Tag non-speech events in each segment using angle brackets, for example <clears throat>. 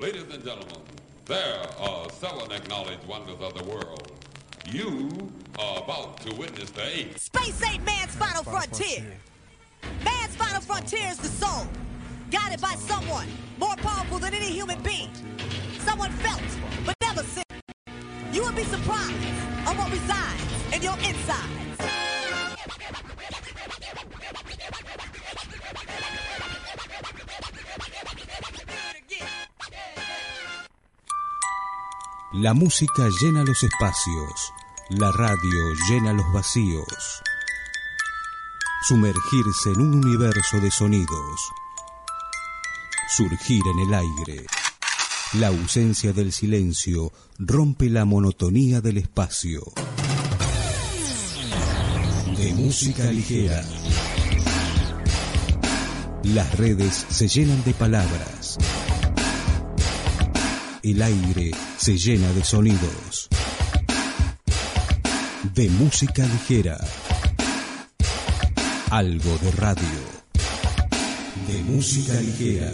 Ladies and gentlemen, there are seven acknowledged wonders of the world. You are about to witness the eighth. Space ain't man's final frontier. Man's final frontier is the soul, guided by someone more powerful than any human being. Someone felt, but never seen. You will be surprised on what resides in your insides. La música llena los espacios, la radio llena los vacíos. Sumergirse en un universo de sonidos. Surgir en el aire. La ausencia del silencio rompe la monotonía del espacio. De música ligera. Las redes se llenan de palabras. El aire se llena de sonidos. De música ligera. Algo de radio. De música ligera.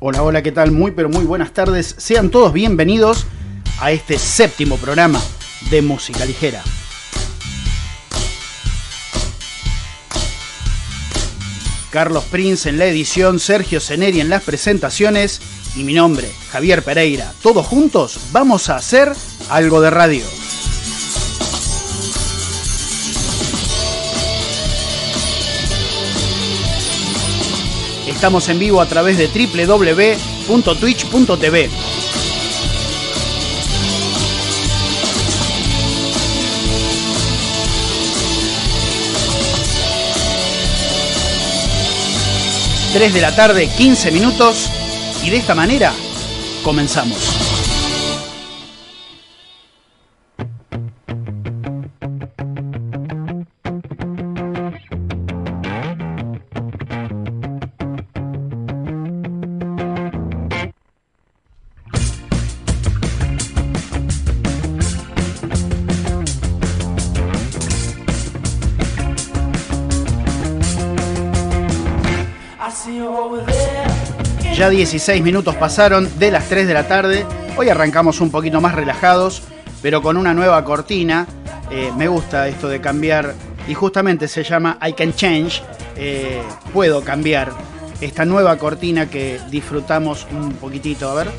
Hola, hola, ¿qué tal? Muy, pero muy buenas tardes. Sean todos bienvenidos a este séptimo programa de música ligera. Carlos Prince en la edición, Sergio Ceneri en las presentaciones y mi nombre, Javier Pereira. Todos juntos vamos a hacer algo de radio. Estamos en vivo a través de www.twitch.tv. Tres de la tarde, 15 minutos. Y de esta manera comenzamos. 16 minutos pasaron de las 3 de la tarde. Hoy arrancamos un poquito más relajados, pero con una nueva cortina. Eh, me gusta esto de cambiar y justamente se llama I Can Change. Eh, puedo cambiar esta nueva cortina que disfrutamos un poquitito. A ver.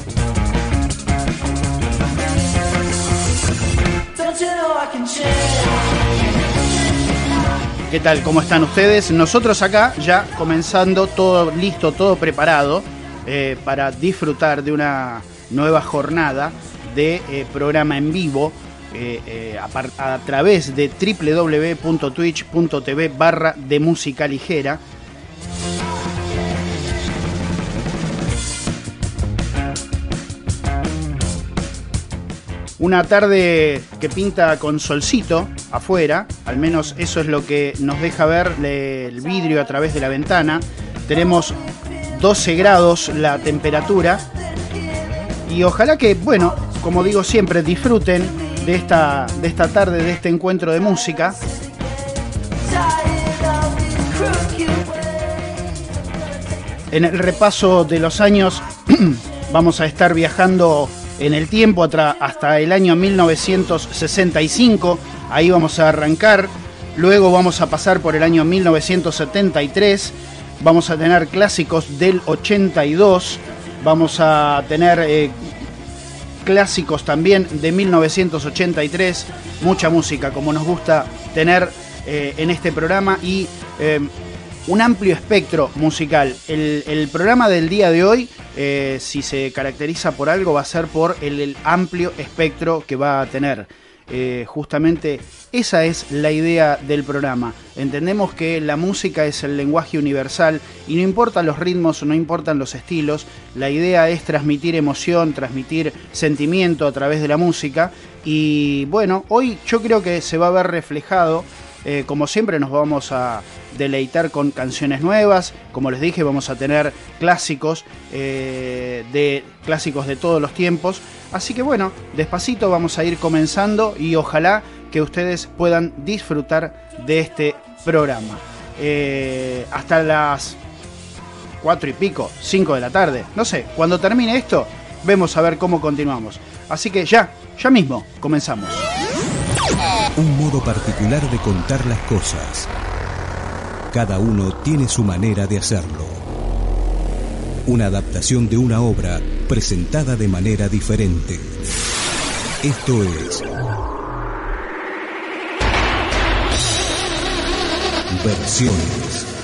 ¿Qué tal? ¿Cómo están ustedes? Nosotros acá ya comenzando todo listo, todo preparado eh, para disfrutar de una nueva jornada de eh, programa en vivo eh, a, a través de www.twitch.tv barra de música ligera. Una tarde que pinta con solcito afuera, al menos eso es lo que nos deja ver el vidrio a través de la ventana. Tenemos 12 grados la temperatura y ojalá que, bueno, como digo siempre, disfruten de esta, de esta tarde, de este encuentro de música. En el repaso de los años <clears throat> vamos a estar viajando en el tiempo hasta el año 1965. Ahí vamos a arrancar. Luego vamos a pasar por el año 1973. Vamos a tener clásicos del 82. Vamos a tener eh, clásicos también de 1983. Mucha música como nos gusta tener eh, en este programa y eh, un amplio espectro musical. El, programa del día de hoy, si se caracteriza por algo, va a ser por el amplio espectro que va a tener. Eh, justamente esa es la idea del programa. Entendemos que la música es el lenguaje universal y no importan los ritmos, no importan los estilos, la idea es transmitir emoción, transmitir sentimiento a través de la música y bueno, hoy yo creo que se va a ver reflejado eh, como siempre nos vamos a deleitar con canciones nuevas. Como les dije, vamos a tener clásicos eh, de clásicos de todos los tiempos. Así que bueno, despacito vamos a ir comenzando y ojalá que ustedes puedan disfrutar de este programa. Eh, hasta las cuatro y pico, 5 de la tarde. No sé, cuando termine esto, vemos a ver cómo continuamos. Así que ya, ya mismo, comenzamos. Un modo particular de contar las cosas. Cada uno tiene su manera de hacerlo. Una adaptación de una obra presentada de manera diferente. Esto es Versiones.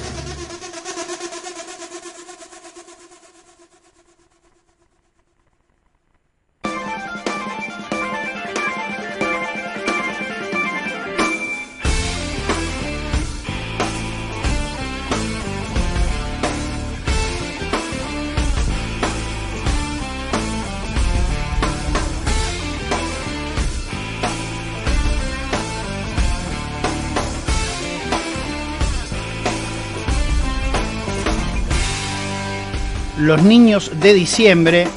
Los niños de diciembre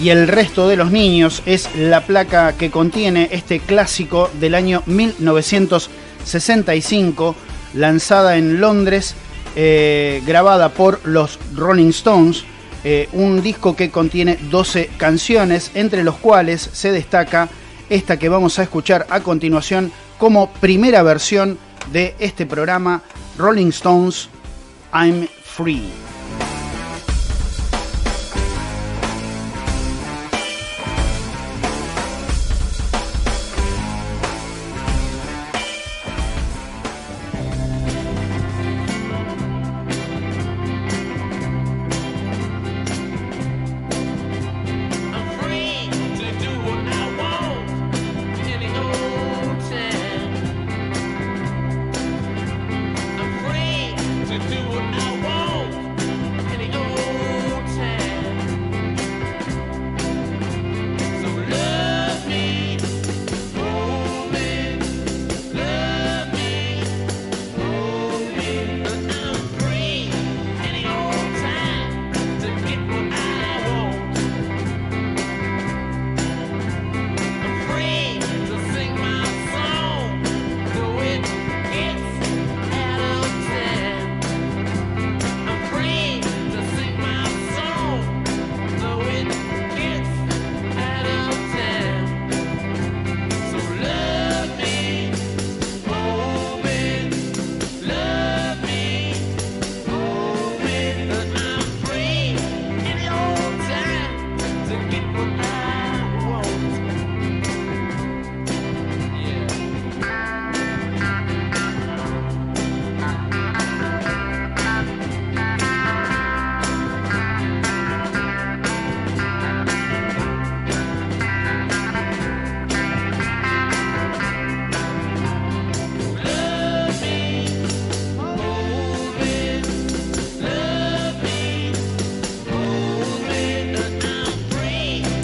y el resto de los niños es la placa que contiene este clásico del año 1965, lanzada en Londres, eh, grabada por los Rolling Stones, eh, un disco que contiene 12 canciones, entre los cuales se destaca esta que vamos a escuchar a continuación como primera versión de este programa, Rolling Stones, I'm Free.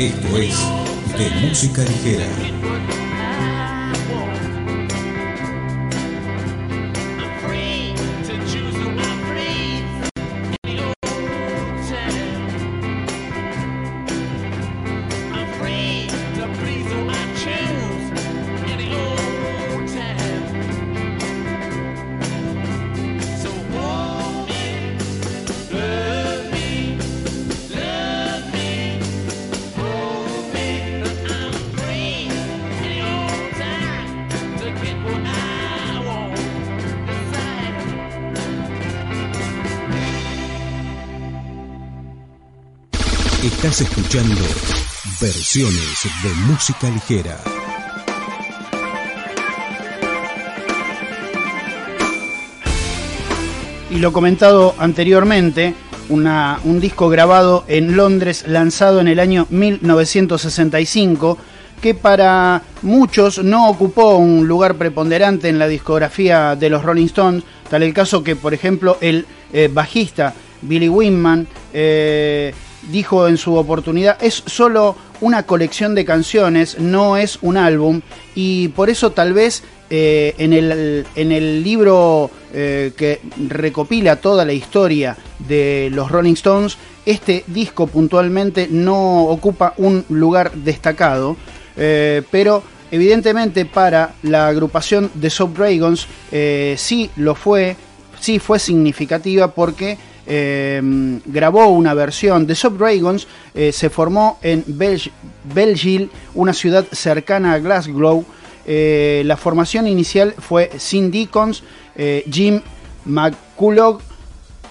Esto es de música ligera. Escuchando Versiones de música ligera. Y lo comentado anteriormente, un disco grabado en Londres, lanzado en el año 1965, que para muchos no ocupó un lugar preponderante en la discografía de los Rolling Stones, tal el caso que, por ejemplo, el eh, bajista Billy Winman eh, dijo en su oportunidad, es solo una colección de canciones, no es un álbum, y por eso tal vez eh, en, el, en, el, libro eh, que recopila toda la historia de los Rolling Stones, este disco puntualmente no ocupa un lugar destacado, eh, pero evidentemente para la agrupación de Soap Dragons sí lo fue, sí fue significativa porque Em, grabó una versión de Sub Dragons, eh, se formó en Belgil, una ciudad cercana a Glasgow. Eh, la formación inicial fue Sin Deacons, eh, Jim McCulloch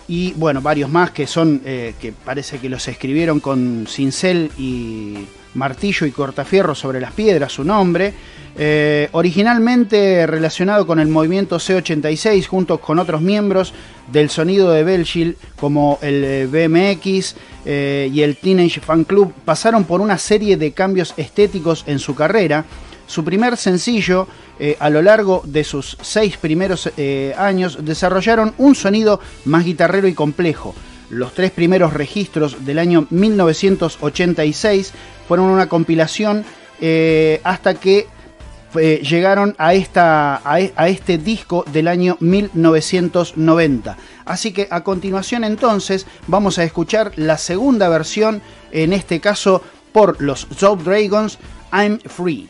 y bueno, varios más que son que parece que los escribieron con cincel y martillo y cortafierro sobre las piedras, su nombre, eh, originalmente relacionado con el movimiento C86 junto con otros miembros del sonido de Belgium como el eh, BMX eh, y el Teenage Fan Club, pasaron por una serie de cambios estéticos en su carrera. Su primer sencillo, a lo largo de sus seis primeros años, desarrollaron un sonido más guitarrero y complejo los tres primeros registros del año 1986 fueron una compilación eh, hasta que eh, llegaron a, esta, e, a, este disco del año 1990. Así que a continuación entonces vamos a escuchar la segunda versión, en este caso por los Job Dragons, I'm Free.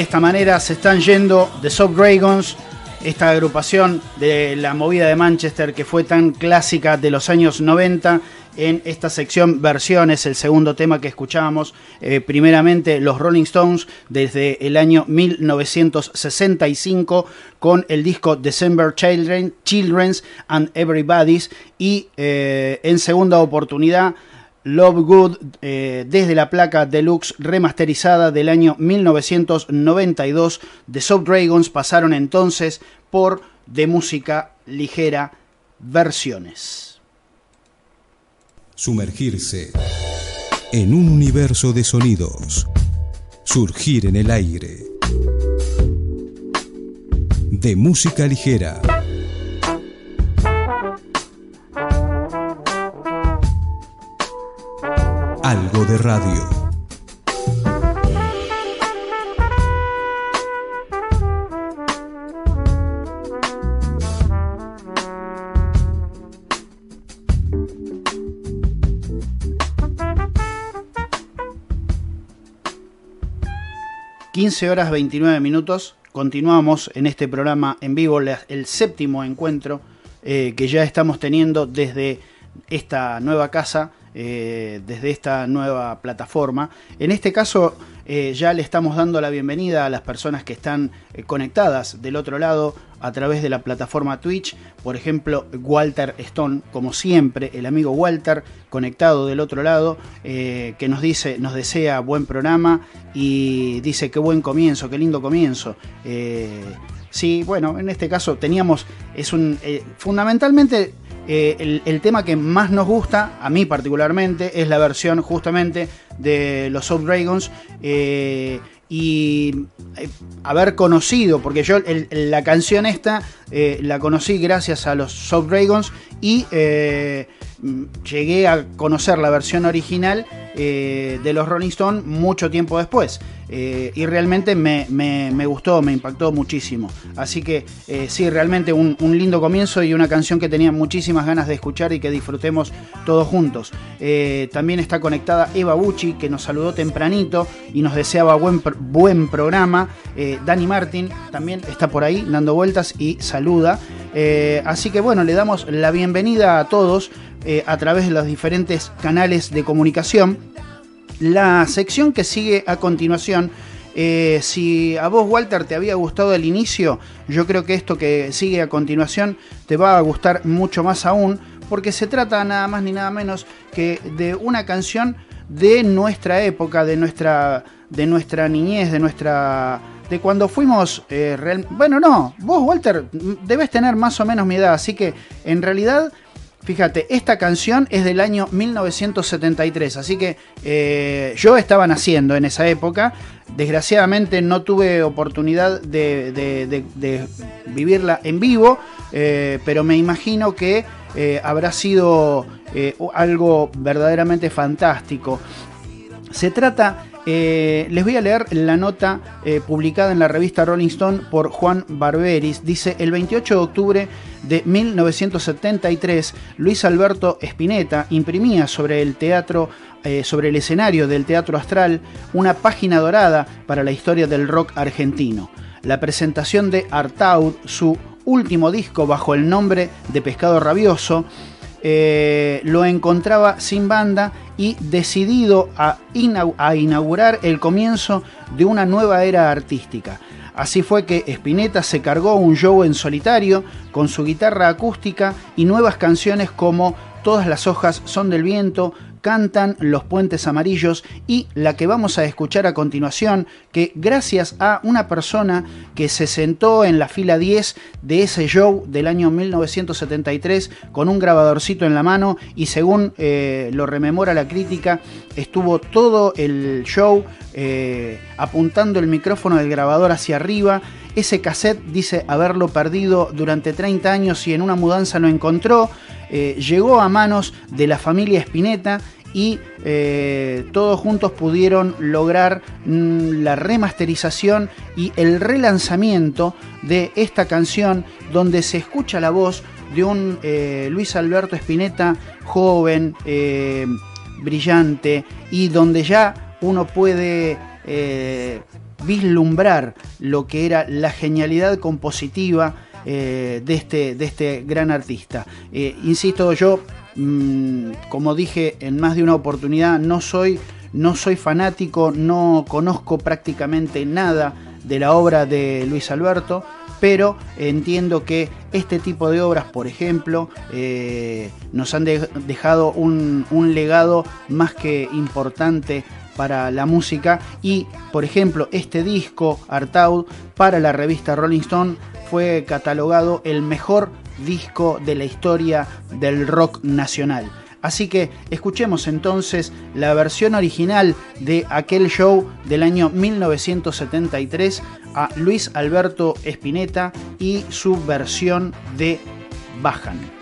De esta manera se están yendo The Soft Dragons, esta agrupación de la movida de Manchester que fue tan clásica de los años 90 en esta sección versiones, el segundo tema que escuchábamos eh, primeramente los Rolling Stones desde el año 1965 con el disco December Children, Children's and Everybody's y eh, en segunda oportunidad Love Good eh, desde la placa deluxe remasterizada del año 1992 de Soft Dragons pasaron entonces por de música ligera versiones. Sumergirse en un universo de sonidos. Surgir en el aire. De música ligera. Algo de radio. ...15 horas 29 minutos... ...continuamos en este programa en vivo... ...el séptimo encuentro... eh, ...que ya estamos teniendo desde esta nueva casa... eh, ...desde esta nueva plataforma... ...en este caso... eh, ya le estamos dando la bienvenida a las personas que están eh, conectadas del otro lado a través de la plataforma Twitch. Por ejemplo, Walter Stone, como siempre, el amigo Walter, conectado del otro lado, que nos dice, nos desea buen programa y dice qué buen comienzo, qué lindo comienzo. Sí, bueno, en este caso teníamos, es un, fundamentalmente eh, el, tema que más nos gusta, a mí particularmente, es la versión justamente de los Soft Dragons. eh, y eh, haber conocido, porque yo la canción esta la conocí gracias a los Soft Dragons y mm, llegué a conocer la versión original de los Rolling Stones mucho tiempo después. Eh, y realmente me, me- gustó, me impactó muchísimo. Así que eh, sí, realmente un, lindo comienzo y una canción que tenía muchísimas ganas de escuchar y que disfrutemos todos juntos. Eh, también está conectada Eva Bucci, que nos saludó tempranito y nos deseaba buen, buen programa. Dani Martin también está por ahí dando vueltas y saluda. Así que bueno, le damos la bienvenida a todos a través de los diferentes canales de comunicación. La sección que sigue a continuación, eh, si a vos Walter te había gustado el inicio, yo creo que esto que sigue a continuación te va a gustar mucho más aún, porque se trata nada más ni nada menos que de una canción de nuestra época, de nuestra, de nuestra niñez, de nuestra... De cuando fuimos eh, real- Bueno, no, vos Walter debes tener más o menos mi edad, así que en realidad Fíjate, esta canción es del año 1973, así que eh, yo estaba naciendo en esa época. Desgraciadamente no tuve oportunidad de, vivirla en vivo, eh, pero me imagino que eh, habrá sido algo verdaderamente fantástico. Se trata, eh, les voy a leer la nota eh, publicada en la revista Rolling Stone por Juan Barberis. Dice, el 28 de octubre de 1973, Luis Alberto Spinetta imprimía sobre el teatro, eh, sobre el escenario del Teatro Astral, una página dorada para la historia del rock argentino. La presentación de Artaud, su último disco bajo el nombre de Pescado Rabioso, eh, lo encontraba sin banda y decidido a, a inaugurar el comienzo de una nueva era artística. Así fue que Spinetta se cargó un show en solitario con su guitarra acústica y nuevas canciones como Todas las hojas son del viento, cantan Los Puentes Amarillos y la que vamos a escuchar a continuación, que gracias a una persona que se sentó en la fila 10 de ese show del año 1973 con un grabadorcito en la mano y según eh, lo rememora la crítica, estuvo todo el show eh, apuntando el micrófono del grabador hacia arriba. Ese cassette dice haberlo perdido durante 30 años y en una mudanza lo encontró. Eh, llegó a manos de la familia Spinetta y eh, todos juntos pudieron lograr mm, la remasterización y el relanzamiento de esta canción donde se escucha la voz de un eh, Luis Alberto Spinetta joven, brillante y donde ya uno puede vislumbrar lo que era la genialidad compositiva eh, de, este, de este gran artista. Eh, insisto, yo mm, como dije en más de una oportunidad, no soy, no soy fanático, no conozco prácticamente nada de la obra de Luis Alberto, pero entiendo que este tipo de obras, por ejemplo, eh, nos han de- dejado un legado más que importante para la música y, por ejemplo, este disco, Artaud, para la revista Rolling Stone, fue catalogado el mejor disco de la historia del rock nacional. Así que escuchemos entonces la versión original de aquel show del año 1973 a Luis Alberto Spinetta y su versión de Bajan.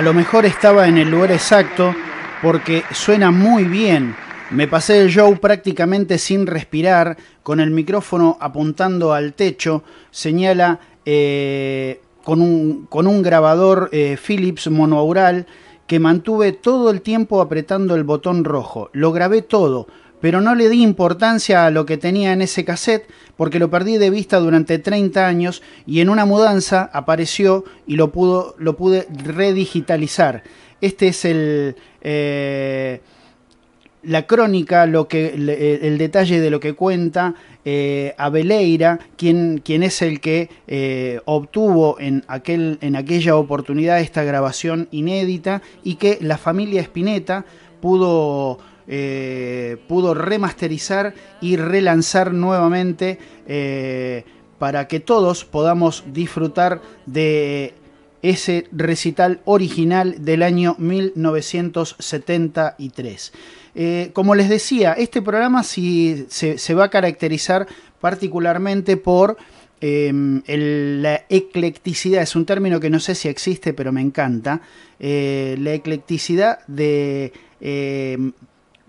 A lo mejor estaba en el lugar exacto porque suena muy bien. Me pasé el show prácticamente sin respirar, con el micrófono apuntando al techo, señala eh, con, un, con un grabador eh, Philips monoaural que mantuve todo el tiempo apretando el botón rojo. Lo grabé todo, pero no le di importancia a lo que tenía en ese cassette porque lo perdí de vista durante 30 años y en una mudanza apareció y lo, lo pude redigitalizar. Este es el... eh, la crónica, lo que, le- el detalle de lo que cuenta eh, Abeleira, quien, quien es el que eh, obtuvo en, aquel, en aquella oportunidad esta grabación inédita y que la familia Spinetta pudo, pudo remasterizar y relanzar nuevamente eh, para que todos podamos disfrutar de ese recital original del año 1973. Eh, como les decía, este programa sí se, va a caracterizar particularmente por el- la eclecticidad, es un término que no sé si existe, pero me encanta, eh, la eclecticidad de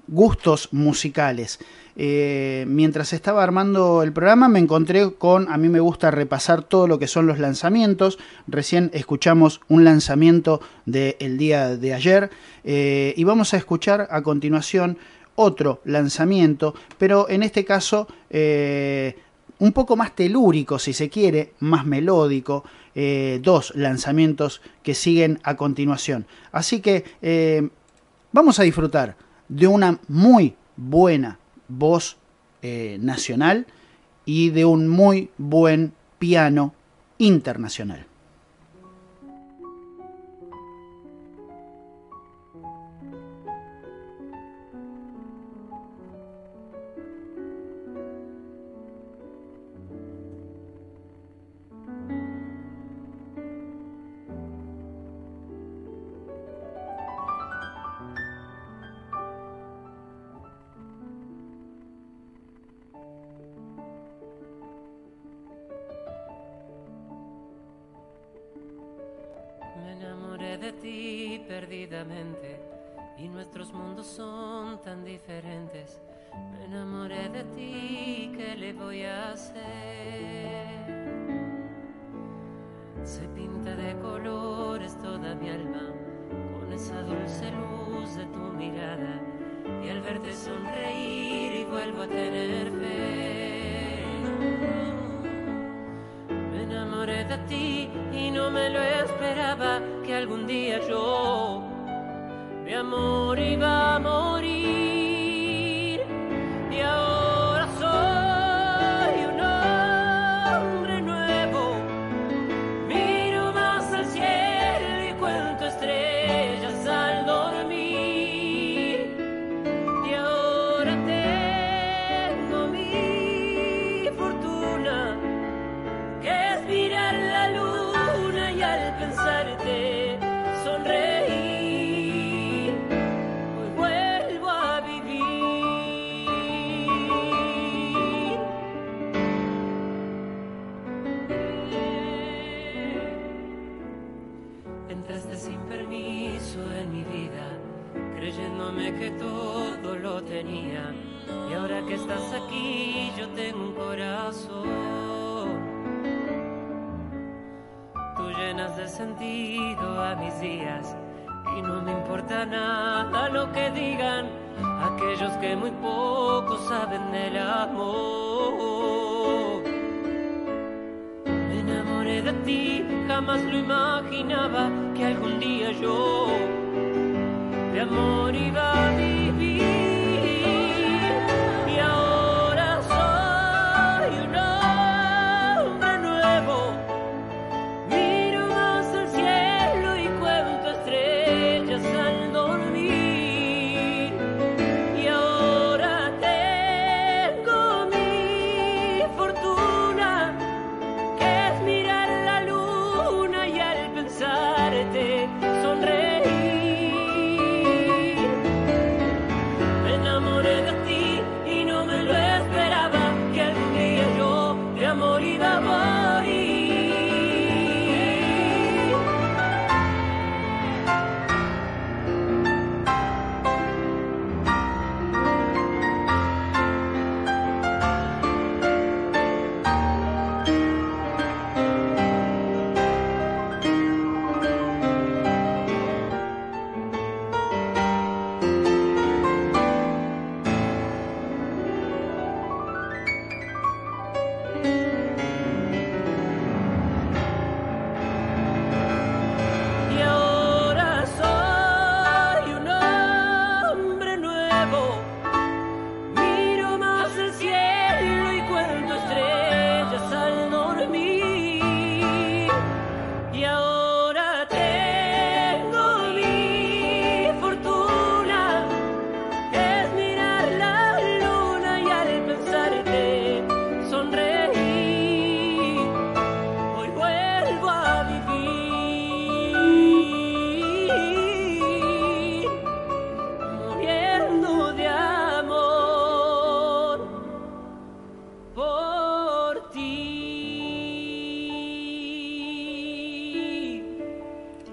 gustos musicales. Eh, mientras estaba armando el programa me encontré con, a mí me gusta repasar todo lo que son los lanzamientos, recién escuchamos un lanzamiento del día de ayer eh, y vamos a escuchar a continuación otro lanzamiento, pero en este caso eh, un poco más telúrico si se quiere, más melódico, dos lanzamientos que siguen a continuación. Así que vamos a disfrutar de una muy buena voz eh, nacional y de un muy buen piano internacional.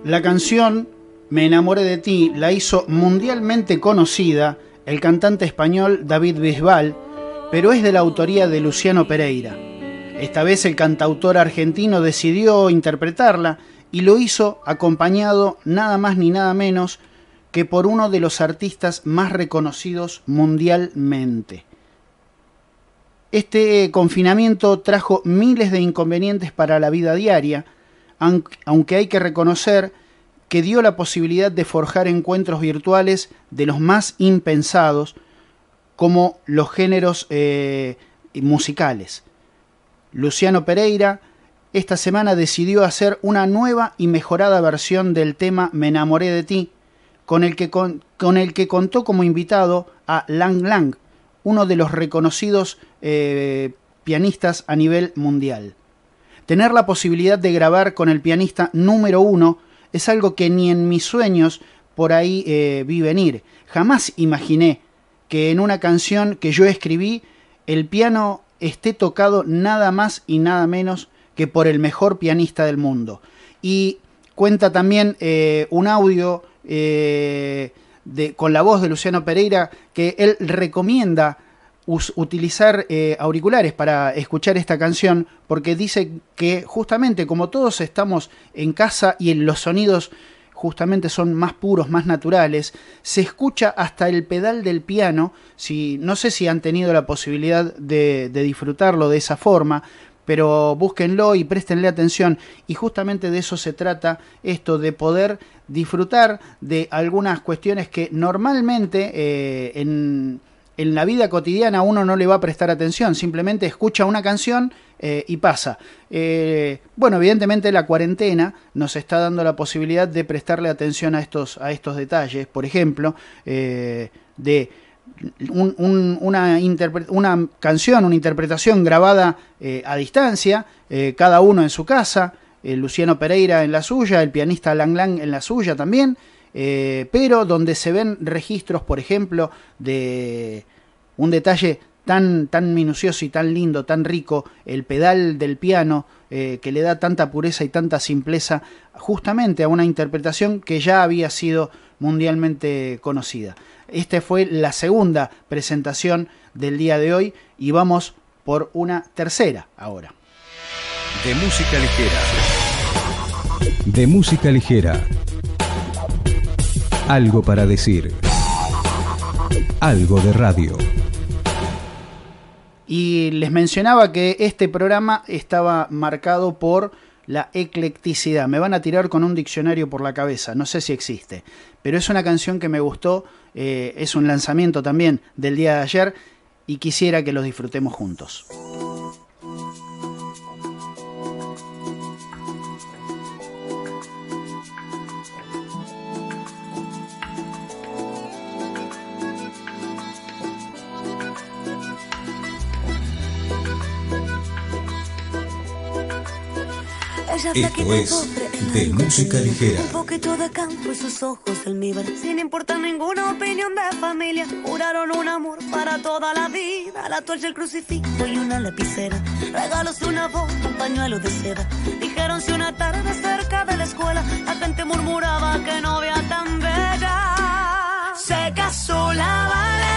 La canción Me enamoré de ti la hizo mundialmente conocida el cantante español David Bisbal, pero es de la autoría de Luciano Pereira. Esta vez el cantautor argentino decidió interpretarla y lo hizo acompañado nada más ni nada menos que por uno de los artistas más reconocidos mundialmente. Este confinamiento trajo miles de inconvenientes para la vida diaria, aunque hay que reconocer que dio la posibilidad de forjar encuentros virtuales de los más impensados, como los géneros eh, musicales. Luciano Pereira esta semana decidió hacer una nueva y mejorada versión del tema Me enamoré de ti, con el que, con, el que contó como invitado a Lang Lang, uno de los reconocidos eh, pianistas a nivel mundial. Tener la posibilidad de grabar con el pianista número uno es algo que ni en mis sueños por ahí eh, vi venir. Jamás imaginé que en una canción que yo escribí el piano esté tocado nada más y nada menos que por el mejor pianista del mundo. Y cuenta también eh, un audio eh, de, con la voz de Luciano Pereira que él recomienda utilizar eh, auriculares para escuchar esta canción porque dice que justamente como todos estamos en casa y en los sonidos justamente son más puros, más naturales, se escucha hasta el pedal del piano, si, no sé si han tenido la posibilidad de, disfrutarlo de esa forma, pero búsquenlo y préstenle atención. Y justamente de eso se trata esto, de poder disfrutar de algunas cuestiones que normalmente eh, en, en, la vida cotidiana uno no le va a prestar atención, simplemente escucha una canción eh, y pasa. Eh, bueno, evidentemente la cuarentena nos está dando la posibilidad de prestarle atención a estos, a estos detalles, por ejemplo, de un, una, una, canción, una interpretación grabada eh, a distancia, eh, cada uno en su casa, Luciano Pereira en la suya, el pianista Lang Lang en la suya también, eh, pero donde se ven registros, por ejemplo, de un detalle tan, tan minucioso y tan lindo, tan rico, el pedal del piano, que le da tanta pureza y tanta simpleza justamente a una interpretación que ya había sido mundialmente conocida. Esta fue la segunda presentación del día de hoy y vamos por una tercera ahora. De música ligera. De música ligera. Algo para decir. Algo de radio. Y les mencionaba que este programa estaba marcado por la eclecticidad. Me van a tirar con un diccionario por la cabeza, no sé si existe, pero es una canción que me gustó, eh, es un lanzamiento también del día de ayer y quisiera que los disfrutemos juntos. Esto es de música ligera. Un poquito de campo y sus ojos del almíbar. Sin importar ninguna opinión de familia. Juraron un amor para toda la vida. La toalla, el crucifijo y una lapicera. Regalos de una voz, un pañuelo de seda. Dijeron si una tarde cerca de la escuela. La gente murmuraba que no vea tan bella. Se casó la Valeria.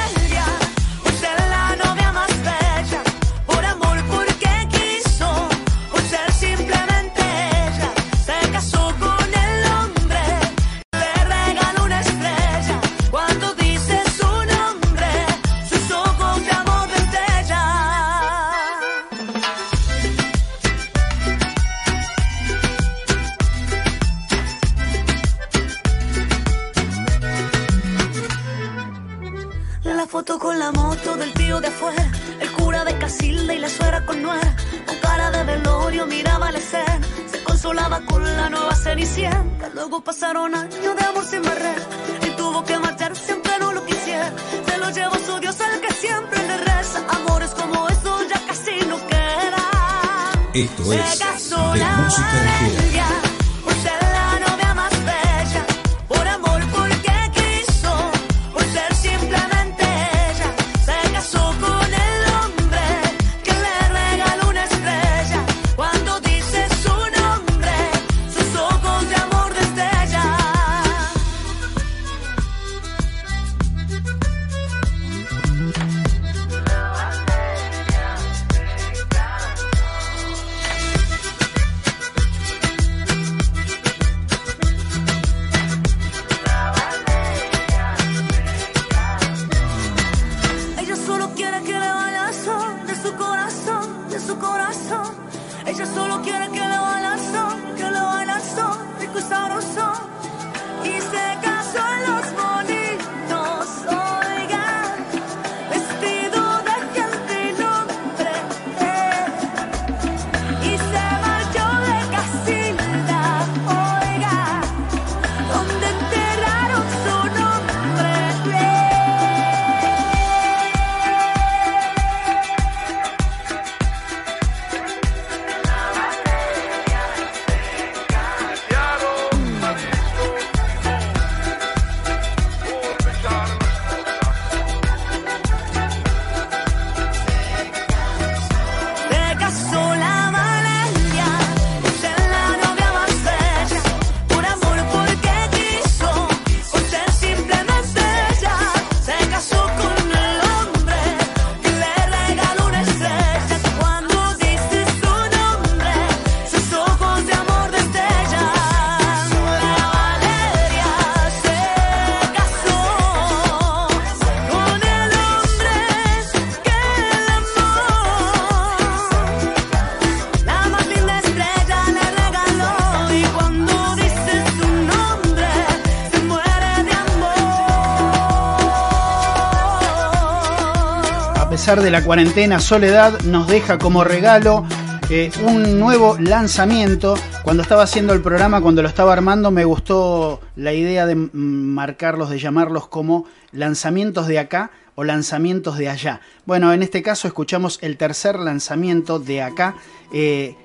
De la cuarentena, Soledad nos deja como regalo eh, un nuevo lanzamiento. Cuando estaba haciendo el programa, cuando lo estaba armando, me gustó la idea de marcarlos, de llamarlos como lanzamientos de acá o lanzamientos de allá. Bueno, en este caso escuchamos el tercer lanzamiento de acá, eh,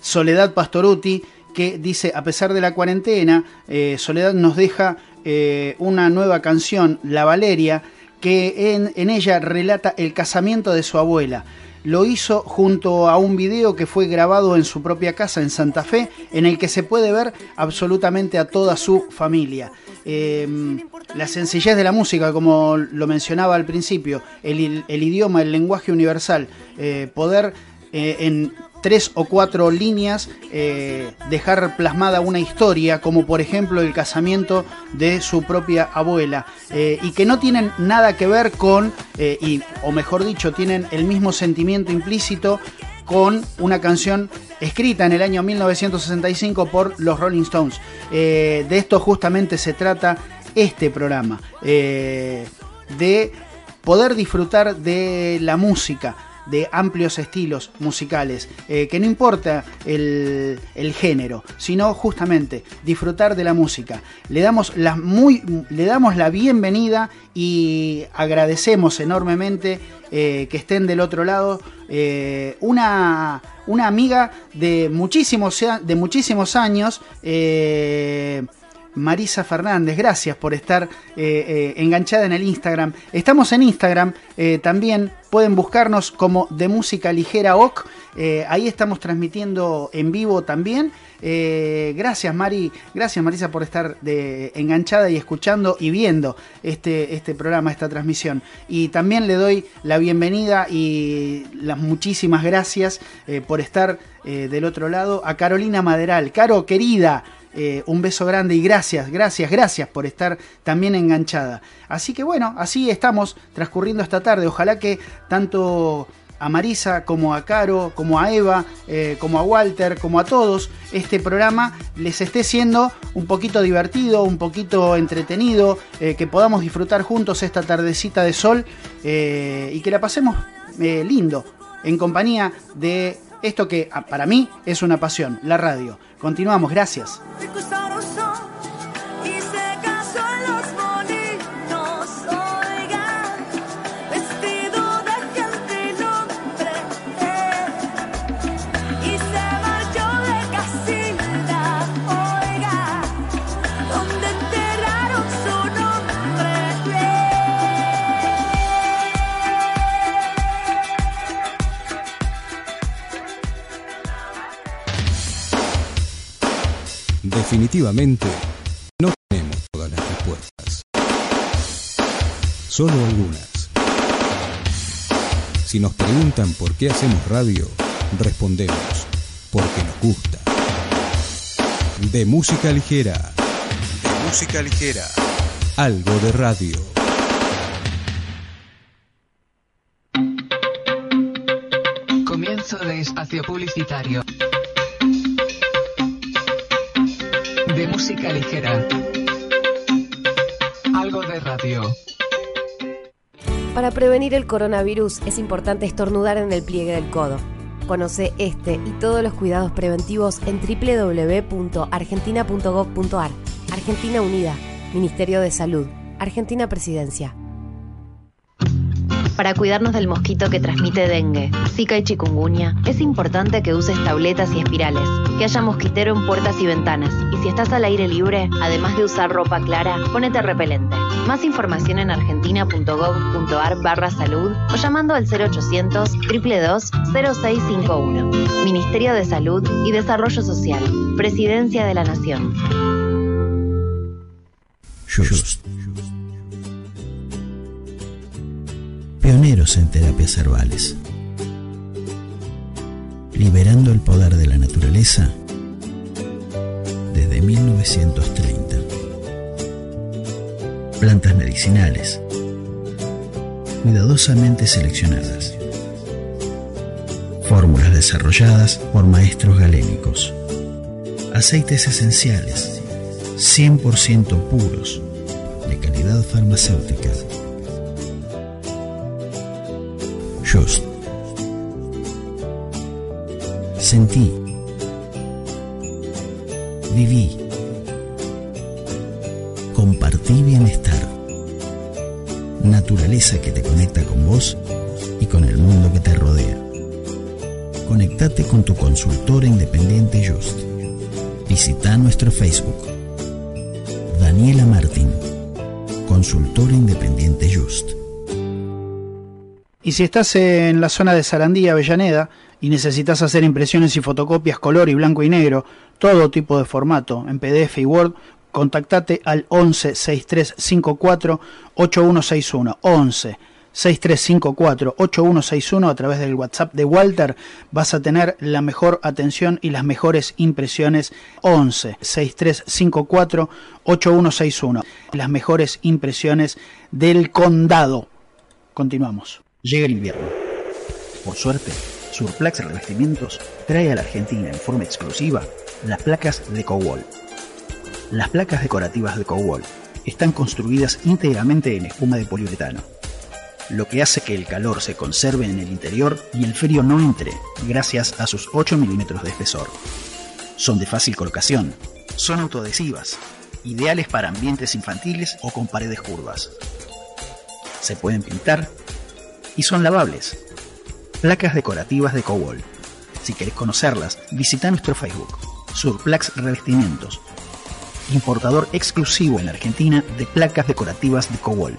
Soledad Pastoruti, que dice, a pesar de la cuarentena, eh, Soledad nos deja una nueva canción, La Valeria, que en, en ella relata el casamiento de su abuela. Lo hizo junto a un video que fue grabado en su propia casa en Santa Fe, en el que se puede ver absolutamente a toda su familia. Eh, la sencillez de la música, como lo mencionaba al principio, el, el idioma, el lenguaje universal, eh, poder eh, en tres o cuatro líneas eh, dejar plasmada una historia, como por ejemplo el casamiento de su propia abuela, eh, y que no tienen nada que ver con, eh, y, o mejor dicho, tienen el mismo sentimiento implícito con una canción escrita en el año 1965 por los Rolling Stones. De esto justamente se trata este programa, de poder disfrutar de la música de amplios estilos musicales, eh, que no importa el, el género, sino justamente disfrutar de la música. Le damos la, muy, le damos la bienvenida y agradecemos enormemente eh, que estén del otro lado eh, una, una amiga de muchísimos, de muchísimos años. Marisa Fernández, gracias por estar eh, eh, enganchada en el Instagram. Estamos en Instagram, eh, también pueden buscarnos como de música ligera OC. ahí estamos transmitiendo en vivo también. Gracias Mari, gracias Marisa por estar enganchada y escuchando y viendo este, este programa, esta transmisión. Y también le doy la bienvenida y las muchísimas gracias por estar del otro lado a Carolina Maderal. Caro, querida. Eh, un beso grande y gracias, gracias, gracias por estar también enganchada. Así que bueno, así estamos transcurriendo esta tarde. Ojalá que tanto a Marisa como a Caro, como a Eva, eh, como a Walter, como a todos, este programa les esté siendo un poquito divertido, un poquito entretenido, eh, que podamos disfrutar juntos esta tardecita de sol y que la pasemos lindo en compañía de esto que ah, para mí es una pasión, la radio. Continuamos, gracias. Definitivamente, no tenemos todas las respuestas. Solo algunas. Si nos preguntan por qué hacemos radio, respondemos, porque nos gusta. De música ligera. De música ligera. Algo de radio. Comienzo de espacio publicitario. De música ligera. Algo de radio. Para prevenir el coronavirus es importante estornudar en el pliegue del codo. Conoce este y todos los cuidados preventivos en www.argentina.gov.ar. Argentina Unida, Ministerio de Salud, Argentina Presidencia. Para cuidarnos del mosquito que transmite dengue, zika y chikungunya, es importante que uses tabletas y espirales, que haya mosquitero en puertas y ventanas, y si estás al aire libre, además de usar ropa clara, ponete repelente. Más información en argentina.gov.ar barra salud o llamando al 0800 222 0651. Ministerio de Salud y Desarrollo Social. Presidencia de la Nación. Pioneros en terapias herbales. Liberando el poder de la naturaleza desde 1930. Plantas medicinales. Cuidadosamente seleccionadas. Fórmulas desarrolladas por maestros galénicos. Aceites esenciales 100% puros, de calidad farmacéutica. Just. Sentí. Viví. Compartí bienestar. Naturaleza que te conecta con vos y con el mundo que te rodea. Conectate con tu consultora independiente Just. Visita nuestro Facebook Daniela Martín, consultora independiente Just. Y si estás en la zona de Sarandí, Avellaneda, y necesitas hacer impresiones y fotocopias color y blanco y negro, todo tipo de formato, en PDF y Word, contactate al 11 6354 8161. 11 6354 8161 a través del WhatsApp de Walter vas a tener la mejor atención y las mejores impresiones. 11 6354 8161 las mejores impresiones del condado. Continuamos llega el invierno por suerte Surplax Revestimientos trae a la Argentina en forma exclusiva las placas de Cowall las placas decorativas de Cowall están construidas íntegramente en espuma de poliuretano lo que hace que el calor se conserve en el interior y el frío no entre, gracias a sus 8 milímetros de espesor. Son de fácil colocación, son autoadhesivas, ideales para ambientes infantiles o con paredes curvas. Se pueden pintar y son lavables. Placas decorativas de Cowall. Si querés conocerlas, visita nuestro Facebook, Surplax Revestimientos, importador exclusivo en Argentina de placas decorativas de Cowall.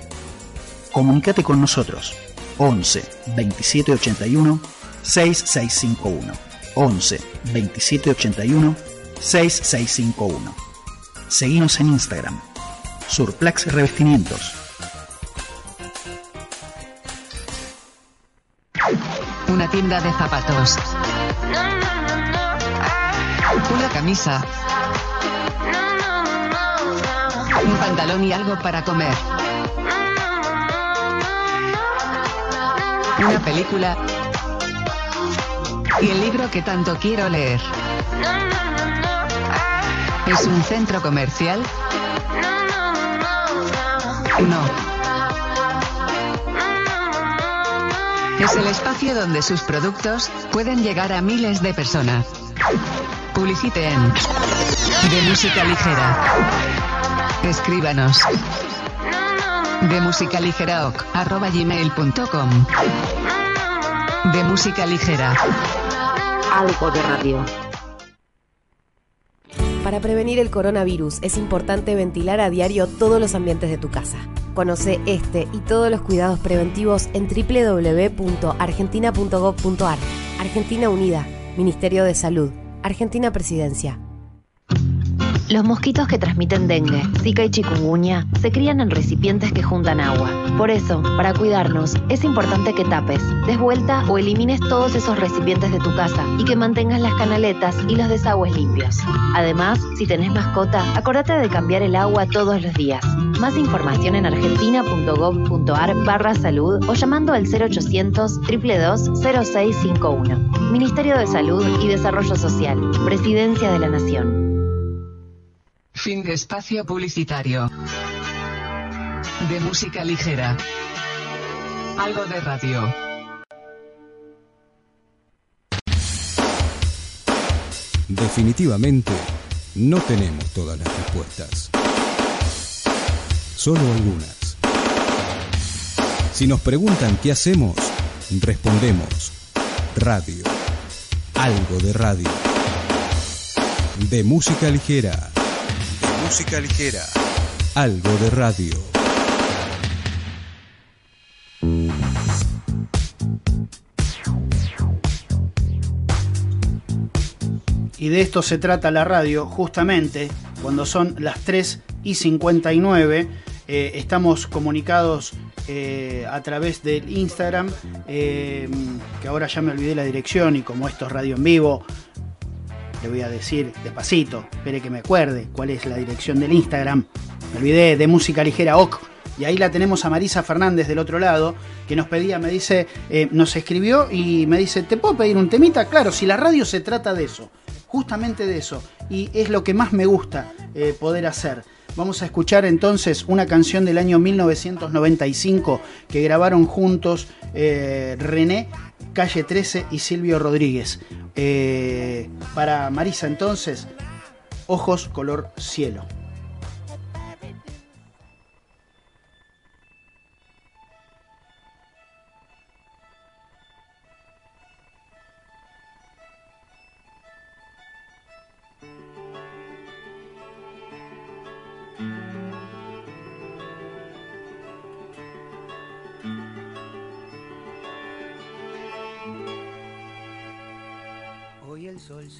Comunicate con nosotros 11 27 81 6651 11 27 81 6651 Seguimos en Instagram Surplax Revestimientos Una tienda de zapatos. Una camisa. Un pantalón y algo para comer. Una película. Y el libro que tanto quiero leer. ¿Es un centro comercial? No. Es el espacio donde sus productos pueden llegar a miles de personas. Publicite en De Música Ligera. Escríbanos. De Música Ligera ok, arroba gmail.com. De Música Ligera. Algo de radio. Para prevenir el coronavirus es importante ventilar a diario todos los ambientes de tu casa. Conoce este y todos los cuidados preventivos en www.argentina.gov.ar. Argentina Unida, Ministerio de Salud, Argentina Presidencia. Los mosquitos que transmiten dengue, zika y chikungunya se crían en recipientes que juntan agua. Por eso, para cuidarnos, es importante que tapes, des vuelta o elimines todos esos recipientes de tu casa y que mantengas las canaletas y los desagües limpios. Además, si tenés mascota, acordate de cambiar el agua todos los días. Más información en argentina.gov.ar barra salud o llamando al 0800 222 0651. Ministerio de Salud y Desarrollo Social. Presidencia de la Nación. Fin de espacio publicitario. De música ligera. Algo de radio. Definitivamente, no tenemos todas las respuestas. Solo algunas. Si nos preguntan qué hacemos, respondemos radio. Algo de radio. De música ligera. Música ligera. Algo de radio. Y de esto se trata la radio, justamente cuando son las 3 y 59. eh, estamos comunicados eh, a través del Instagram, eh, que ahora ya me olvidé la dirección y como esto es radio en vivo, le voy a decir despacito, espere que me acuerde cuál es la dirección del Instagram. Me olvidé de música ligera OC. Y ahí la tenemos a Marisa Fernández del otro lado, que nos pedía, me dice, eh, nos escribió y me dice, ¿te puedo pedir un temita? Claro, si la radio se trata de eso, justamente de eso. Y es lo que más me gusta eh, poder hacer. Vamos a escuchar entonces una canción del año 1995 que grabaron juntos eh, René, Calle 13 y Silvio Rodríguez. Eh, para Marisa entonces, ojos color cielo.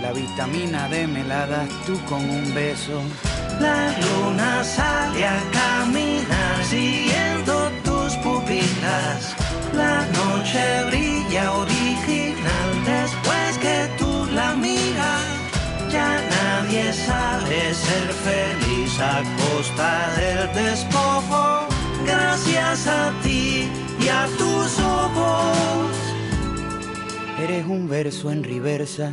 La vitamina D me la das tú con un beso. La luna sale a caminar siguiendo tus pupilas. La noche brilla original después que tú la miras. Ya nadie sabe ser feliz a costa del despojo. Gracias a ti y a tus ojos. Eres un verso en reversa,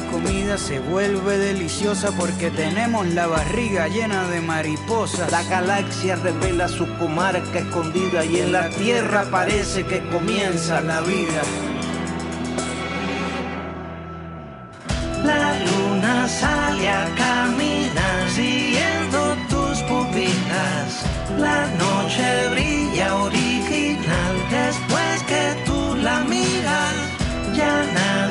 comida se vuelve deliciosa porque tenemos la barriga llena de mariposas. La galaxia revela su comarca escondida y en la tierra parece que comienza la vida. La luna sale a caminar siguiendo tus pupilas. La noche brilla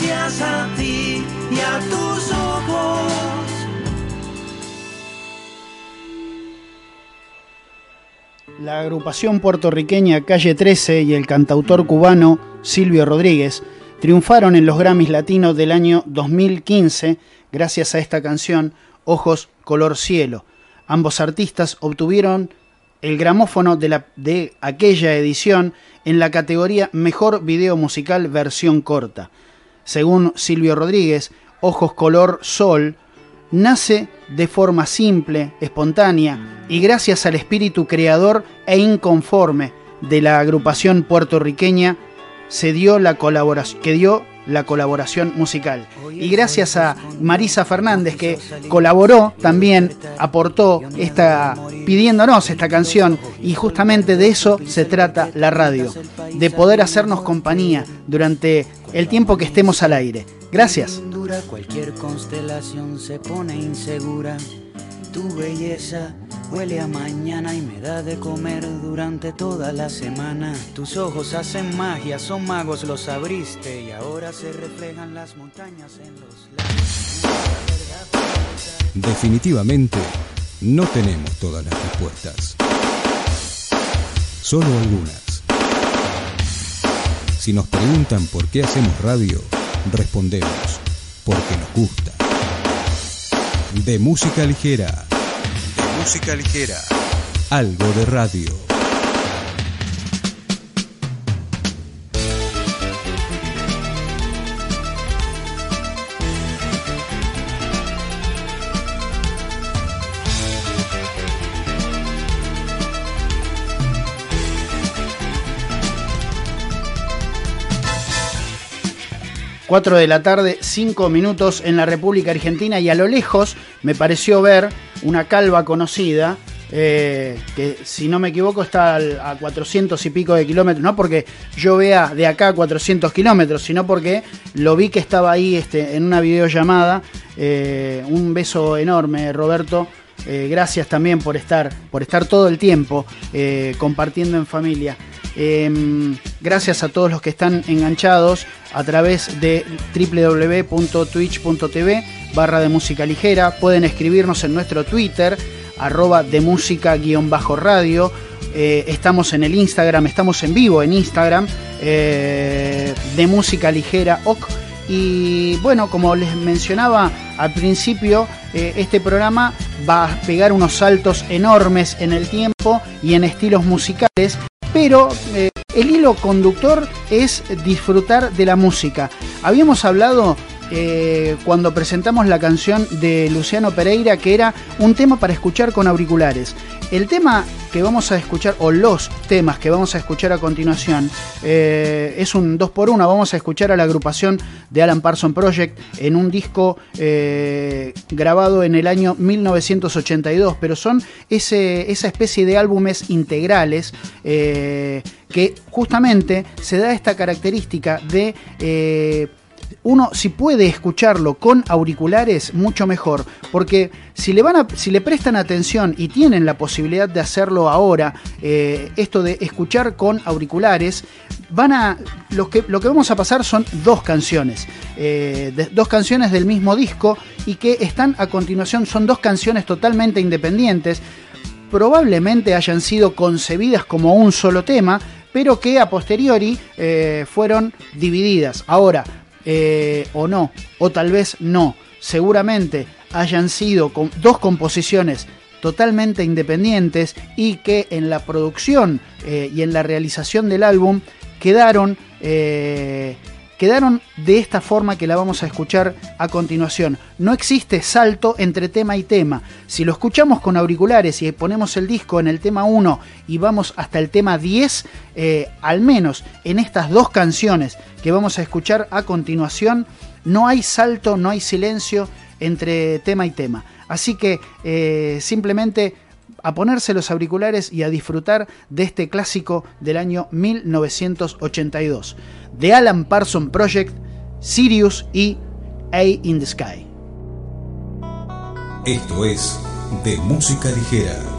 gracias a ti y a tus ojos. La agrupación puertorriqueña Calle 13 y el cantautor cubano Silvio Rodríguez triunfaron en los Grammys Latinos del año 2015 gracias a esta canción Ojos Color Cielo. Ambos artistas obtuvieron el gramófono de, de aquella edición en la categoría Mejor Video Musical Versión Corta. Según Silvio Rodríguez, Ojos Color Sol nace de forma simple, espontánea y gracias al espíritu creador e inconforme de la agrupación puertorriqueña se dio la colaboración que dio la colaboración musical. Y gracias a Marisa Fernández que colaboró también, aportó esta pidiéndonos esta canción y justamente de eso se trata la radio, de poder hacernos compañía durante el tiempo que estemos al aire. Gracias. Dura cualquier constelación se pone insegura. Tu belleza huele a mañana y me da de comer durante toda la semana. Tus ojos hacen magia, son magos, los abriste y ahora se reflejan las montañas en los Definitivamente, no tenemos todas las respuestas. Solo algunas. Si nos preguntan por qué hacemos radio, respondemos, porque nos gusta. De música ligera. De música ligera. Algo de radio. Cuatro de la tarde, cinco minutos en la República Argentina y a lo lejos me pareció ver una calva conocida, eh, que si no me equivoco está a 400 y pico de kilómetros, no porque yo vea de acá 400 kilómetros, sino porque lo vi que estaba ahí este, en una videollamada. Eh, un beso enorme, Roberto. Eh, gracias también por estar, por estar todo el tiempo compartiendo en familia. Eh, gracias a todos los que están enganchados a través de www.twitch.tv barra de música ligera. Pueden escribirnos en nuestro Twitter, arroba de música guion bajo radio. Eh, estamos en el Instagram, estamos en vivo en Instagram, eh, de música ligera OC. Y bueno, como les mencionaba al principio, eh, este programa va a pegar unos saltos enormes en el tiempo y en estilos musicales, pero eh, el hilo conductor es disfrutar de la música. Habíamos hablado eh, cuando presentamos la canción de Luciano Pereira que era un tema para escuchar con auriculares. El tema que vamos a escuchar, o los temas que vamos a escuchar a continuación, eh, es un 2 por 1 Vamos a escuchar a la agrupación de Alan Parson Project en un disco eh, grabado en el año 1982, pero son esa especie de álbumes integrales que justamente se da esta característica de... uno si puede escucharlo con auriculares mucho mejor. Porque si le van a, si le prestan atención y tienen la posibilidad de hacerlo ahora eh, esto de escuchar con auriculares van a lo que lo que vamos a pasar son dos canciones eh, dos canciones del mismo disco y que están a continuación. Son dos canciones totalmente independientes. Probablemente hayan sido concebidas como un solo tema, pero que a posteriori eh, fueron divididas. Ahora, eh, o no, o tal vez no, seguramente hayan sido dos composiciones totalmente independientes y que en la producción eh, y en la realización del álbum quedaron eh, quedaron de esta forma que la vamos a escuchar a continuación. No existe salto entre tema y tema. Si lo escuchamos con auriculares y ponemos el disco en el tema 1 y vamos hasta el tema 10, eh, al menos en estas dos canciones que vamos a escuchar a continuación, no hay salto, no hay silencio entre tema y tema. Así que eh, simplemente a ponerse los auriculares y a disfrutar de este clásico del año 1982, de Alan Parson Project, Sirius y A in the Sky. Esto es De Música Ligera.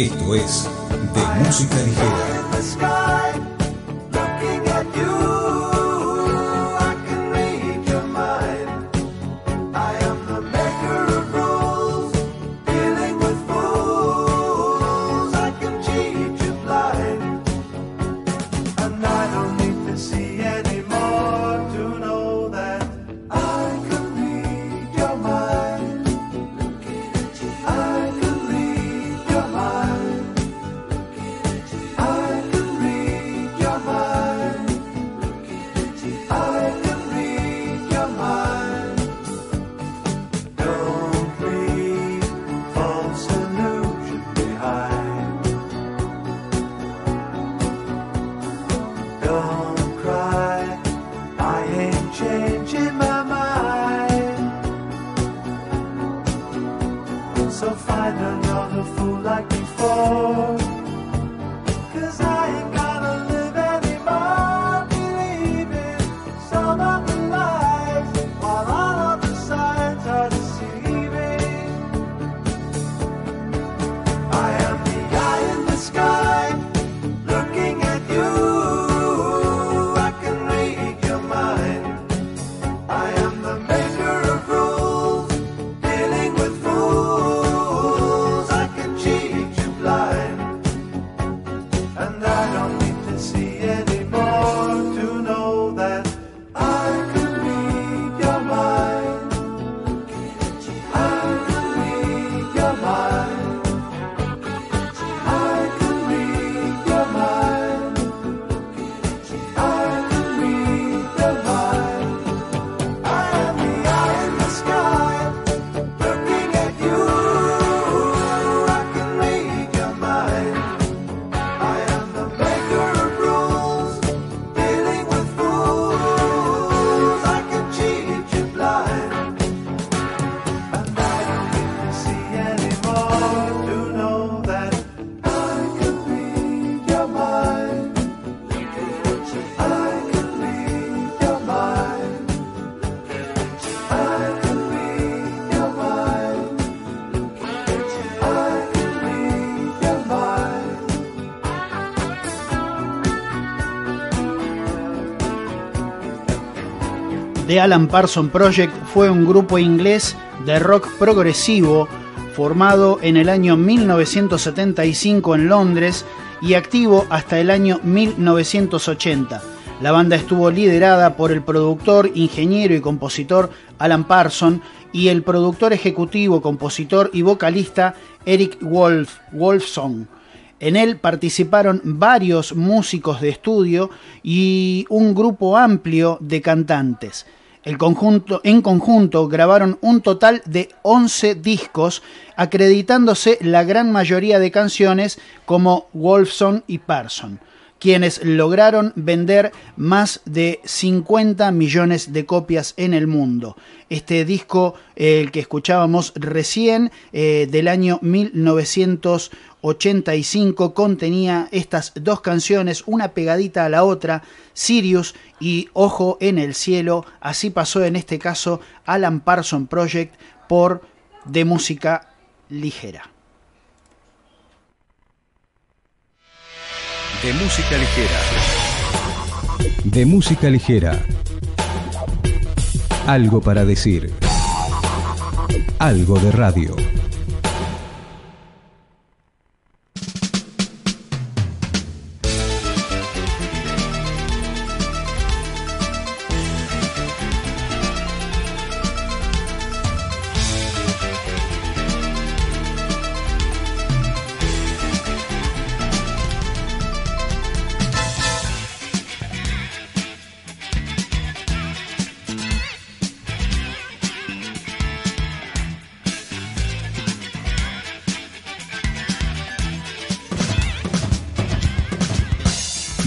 Esto es De Música Ligera. The Alan Parson Project fue un grupo inglés de rock progresivo formado en el año 1975 en Londres y activo hasta el año 1980. La banda estuvo liderada por el productor, ingeniero y compositor Alan Parson y el productor ejecutivo, compositor y vocalista Eric Wolf, Wolfson. En él participaron varios músicos de estudio y un grupo amplio de cantantes. El conjunto, en conjunto grabaron un total de 11 discos, acreditándose la gran mayoría de canciones como Wolfson y Parson, quienes lograron vender más de 50 millones de copias en el mundo. Este disco, el que escuchábamos recién, eh, del año 1985, contenía estas dos canciones, una pegadita a la otra, Sirius y Ojo en el Cielo. Así pasó en este caso Alan Parson Project por De Música Ligera. De música ligera. De música ligera. Algo para decir. Algo de radio.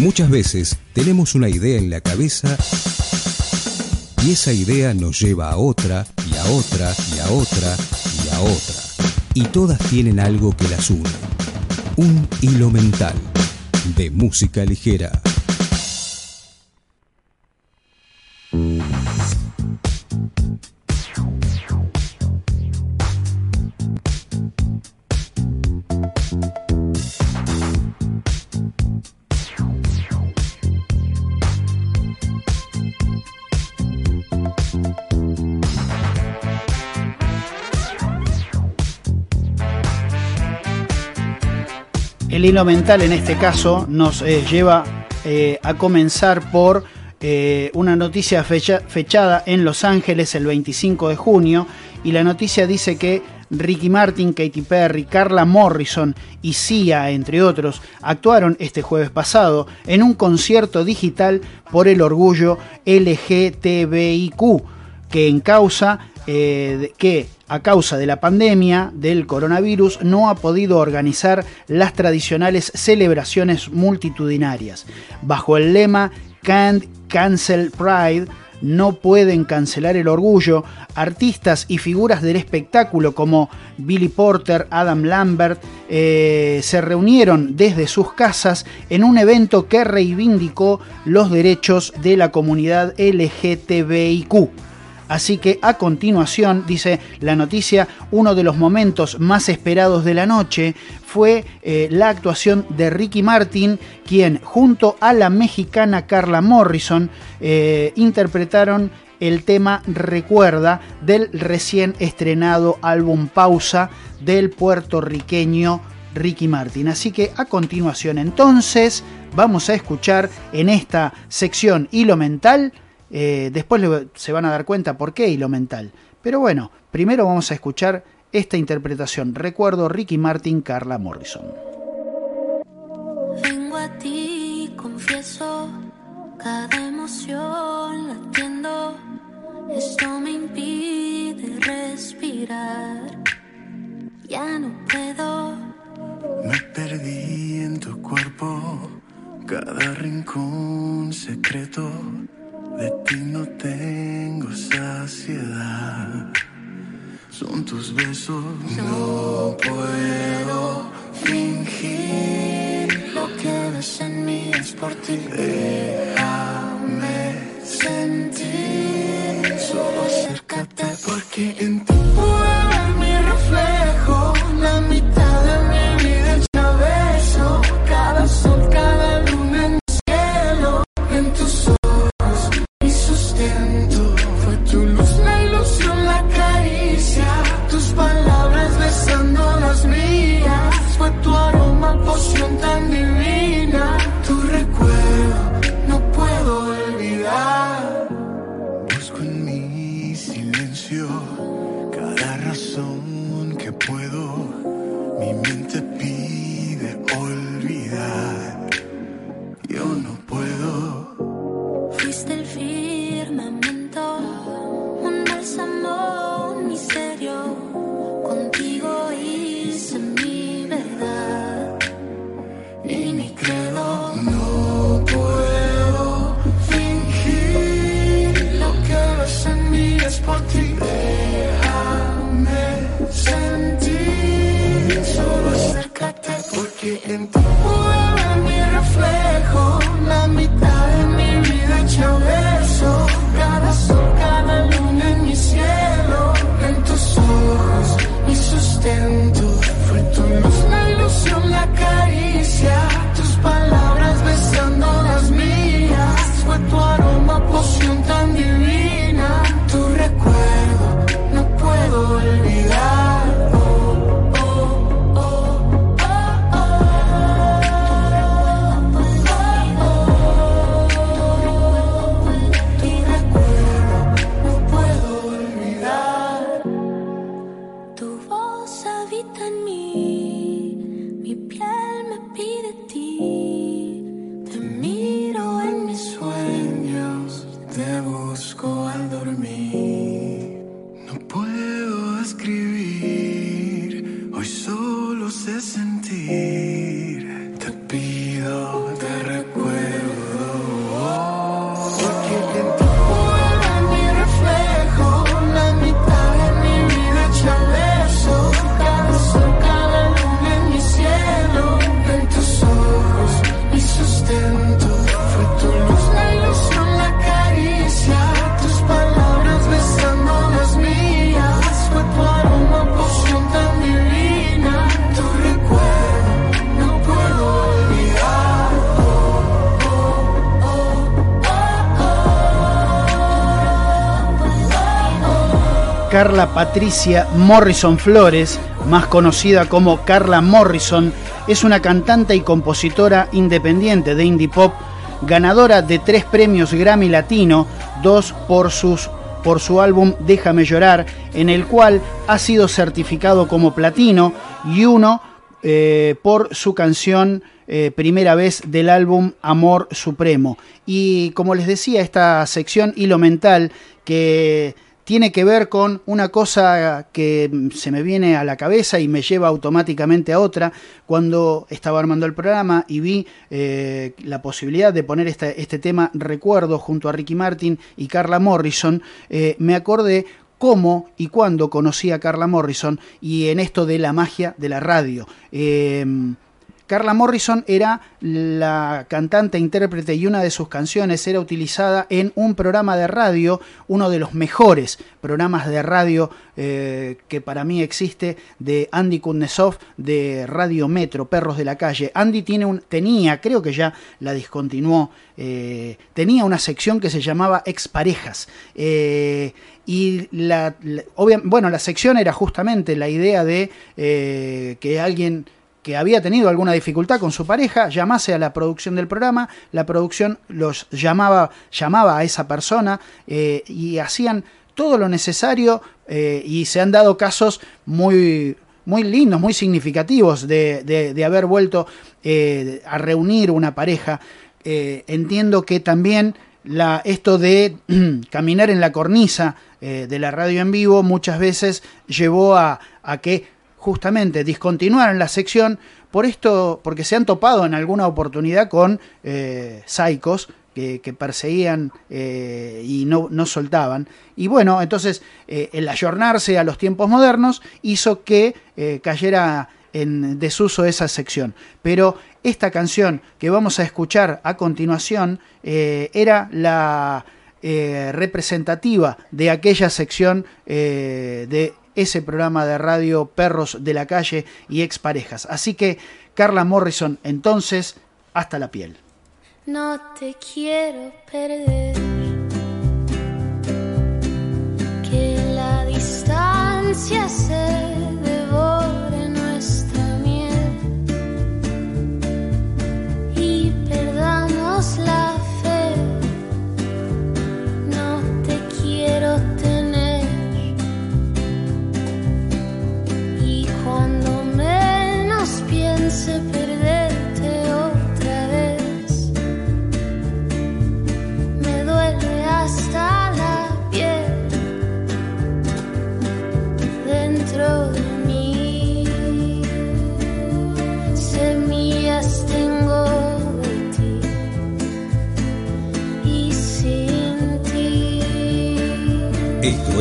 Muchas veces tenemos una idea en la cabeza y esa idea nos lleva a otra y a otra y a otra y a otra. Y todas tienen algo que las une. Un hilo mental de música ligera. El hilo mental en este caso nos eh, lleva eh, a comenzar por eh, una noticia fecha- fechada en Los Ángeles el 25 de junio y la noticia dice que Ricky Martin, Katy Perry, Carla Morrison y Sia, entre otros, actuaron este jueves pasado en un concierto digital por el orgullo LGTBIQ que en causa eh, que a causa de la pandemia del coronavirus no ha podido organizar las tradicionales celebraciones multitudinarias. Bajo el lema Can't Cancel Pride, no pueden cancelar el orgullo, artistas y figuras del espectáculo como Billy Porter, Adam Lambert, eh, se reunieron desde sus casas en un evento que reivindicó los derechos de la comunidad LGTBIQ. Así que a continuación, dice la noticia, uno de los momentos más esperados de la noche fue eh, la actuación de Ricky Martin, quien junto a la mexicana Carla Morrison eh, interpretaron el tema Recuerda del recién estrenado álbum Pausa del puertorriqueño Ricky Martin. Así que a continuación entonces vamos a escuchar en esta sección Hilo Mental eh, después le- se van a dar cuenta por qué hilo mental. Pero bueno, primero vamos a escuchar esta interpretación. Recuerdo Ricky Martin, Carla Morrison. Vengo a ti, confieso, cada emoción latiendo. Esto me impide respirar. Ya no puedo. Me perdí en tu cuerpo, cada rincón secreto. De ti no tengo saciedad. Son tus besos, no puedo fingir. Lo que ves en mí es por ti. Déjame sentir. Solo acércate porque en ti mi vida Carla Patricia Morrison Flores, más conocida como Carla Morrison, es una cantante y compositora independiente de indie pop, ganadora de tres premios Grammy Latino, dos por sus por su álbum Déjame llorar, en el cual ha sido certificado como platino, y uno eh, por su canción eh, Primera vez del álbum Amor Supremo. Y como les decía, esta sección Hilo Mental, que tiene que ver con una cosa que se me viene a la cabeza y me lleva automáticamente a otra. Cuando estaba armando el programa y vi eh, la posibilidad de poner este, este, tema Recuerdo junto a Ricky Martin y Carla Morrison, eh, me acordé cómo y cuándo conocí a Carla Morrison y en esto de la magia de la radio. Eh, Carla Morrison era la cantante, intérprete y una de sus canciones era utilizada en un programa de radio, uno de los mejores programas de radio eh, que para mí existe, de Andy Kuznetsov de Radio Metro, Perros de la Calle. Andy tiene un, tenía, creo que ya la discontinuó, eh, tenía una sección que se llamaba Exparejas. Eh, y la, bueno, la sección era justamente la idea de eh, que alguien que había tenido alguna dificultad con su pareja, llamase a la producción del programa, la producción los llamaba, llamaba a esa persona eh, y hacían todo lo necesario eh, y se han dado casos muy, muy lindos, muy significativos de, de, de haber vuelto eh, a reunir una pareja. entiendo que también la, esto de <clears throat> caminar en la cornisa de la radio en vivo muchas veces llevó a, a que justamente discontinuaron la sección por esto, porque se han topado en alguna oportunidad con eh, psicos que, perseguían eh, y no, no, soltaban. Y bueno, entonces eh, el ayornarse a los tiempos modernos hizo que eh, cayera en desuso esa sección. Pero esta canción que vamos a escuchar a continuación era la representativa de aquella sección de ese programa de radio Perros de la Calle y exparejas. Así que Carla Morrison, entonces, hasta la piel. No te quiero perder. Que la distancia se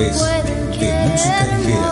Esto es pueden de música ligera.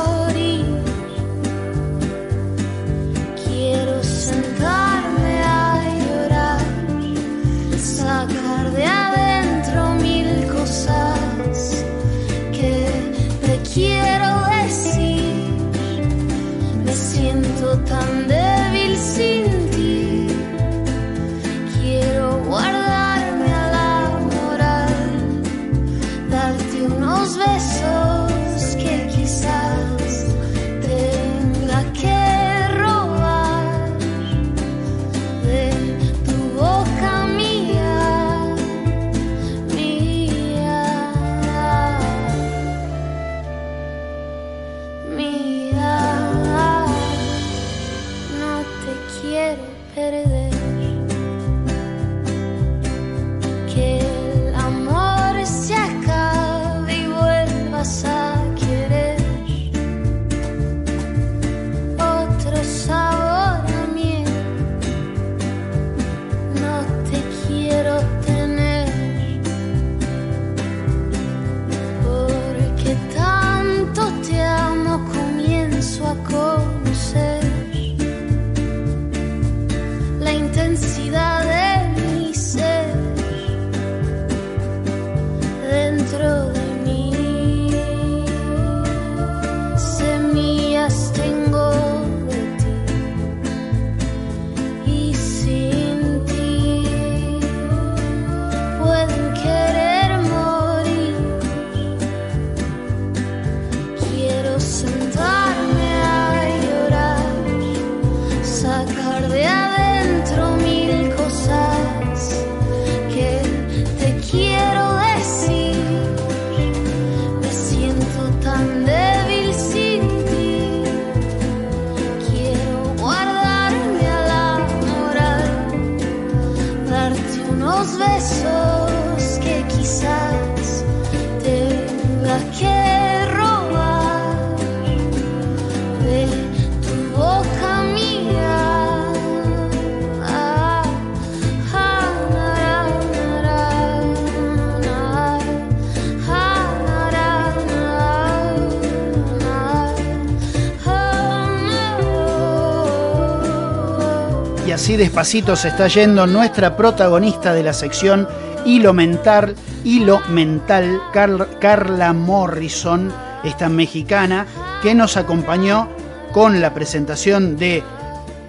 Así despacito se está yendo nuestra protagonista de la sección Hilo Mental, Hilo Mental, Carl- Carla Morrison, esta mexicana, que nos acompañó con la presentación de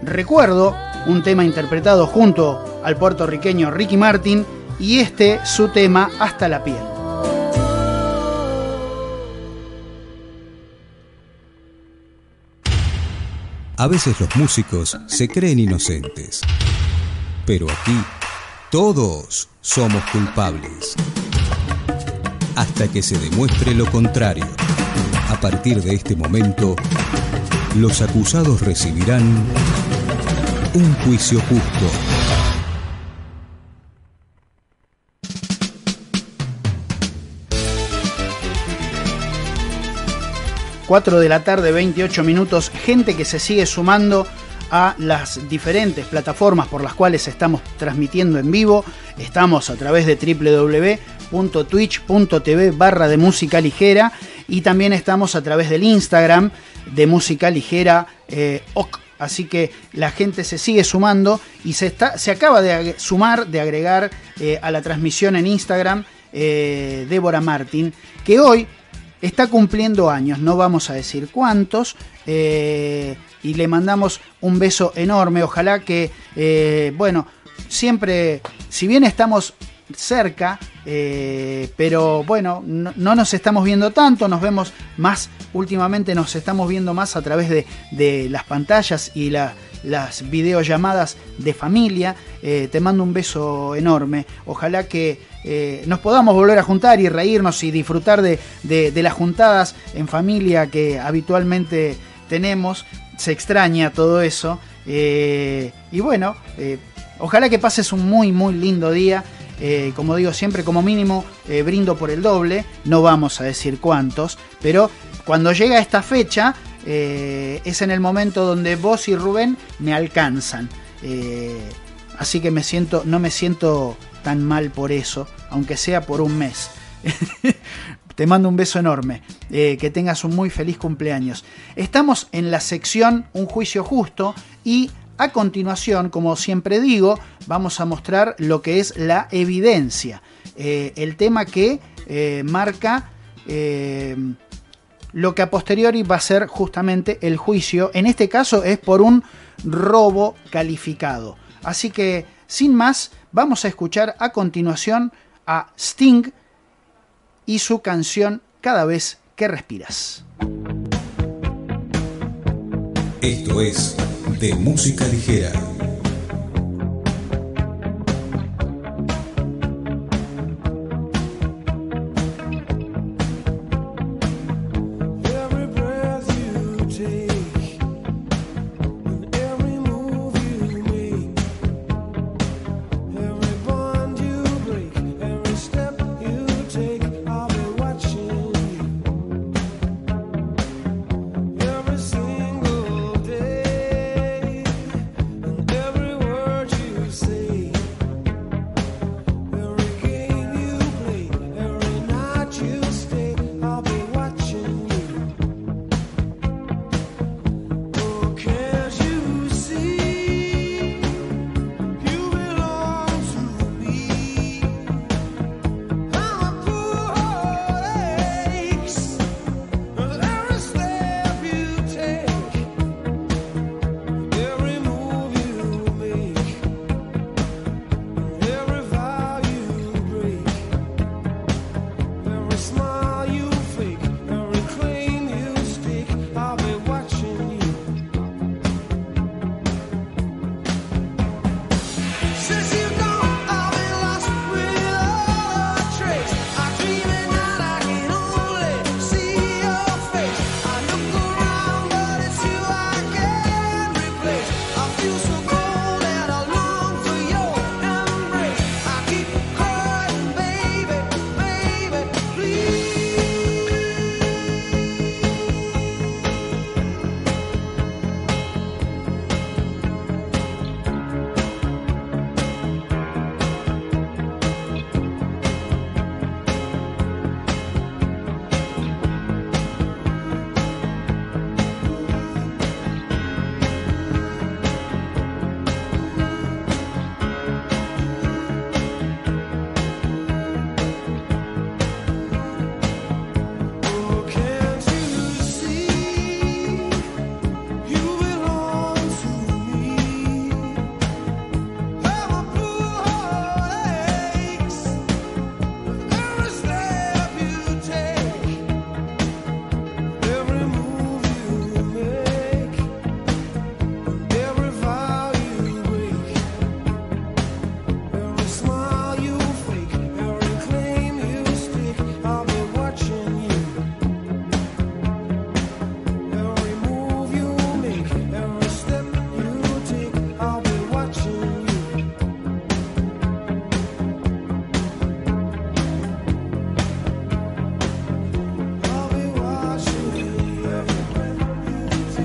Recuerdo, un tema interpretado junto al puertorriqueño Ricky Martin, y este su tema Hasta la piel. A veces los músicos se creen inocentes, pero aquí todos somos culpables. Hasta que se demuestre lo contrario. A partir de este momento, los acusados recibirán un juicio justo. 4 de la tarde, 28 minutos, gente que se sigue sumando a las diferentes plataformas por las cuales estamos transmitiendo en vivo. Estamos a través de www.twitch.tv barra de música ligera y también estamos a través del Instagram de música ligera eh, OC. Así que la gente se sigue sumando y se, está, se acaba de sumar, de agregar eh, a la transmisión en Instagram eh, Débora Martín, que hoy está cumpliendo años, no vamos a decir cuántos, eh, y le mandamos un beso enorme, ojalá que, eh, bueno, siempre, si bien estamos cerca, eh, pero bueno, no, no nos estamos viendo tanto, nos vemos más, últimamente nos estamos viendo más a través de, las pantallas y la- las videollamadas de familia. Te mando un beso enorme, ojalá que eh, nos podamos volver a juntar y reírnos y disfrutar de, de- las juntadas en familia que habitualmente tenemos. Se extraña todo eso. Eh, y bueno, eh, ojalá que pases un muy, muy lindo día. Como digo siempre, como mínimo, brindo por el doble. No vamos a decir cuántos, pero cuando llega esta fecha, es en el momento donde vos y Rubén me alcanzan. Así que me siento, no me siento tan mal por eso, aunque sea por un mes. <laughs> Te mando un beso enorme. Eh, que tengas un muy feliz cumpleaños. Estamos en la sección Un juicio justo y a continuación, como siempre digo, vamos a mostrar lo que es la evidencia. Eh, el tema que eh, marca lo que a posteriori va a ser justamente el juicio. En este caso es por un robo calificado. Así que, sin más, vamos a escuchar a continuación a Sting y su canción Cada vez que respiras. Esto es de música ligera.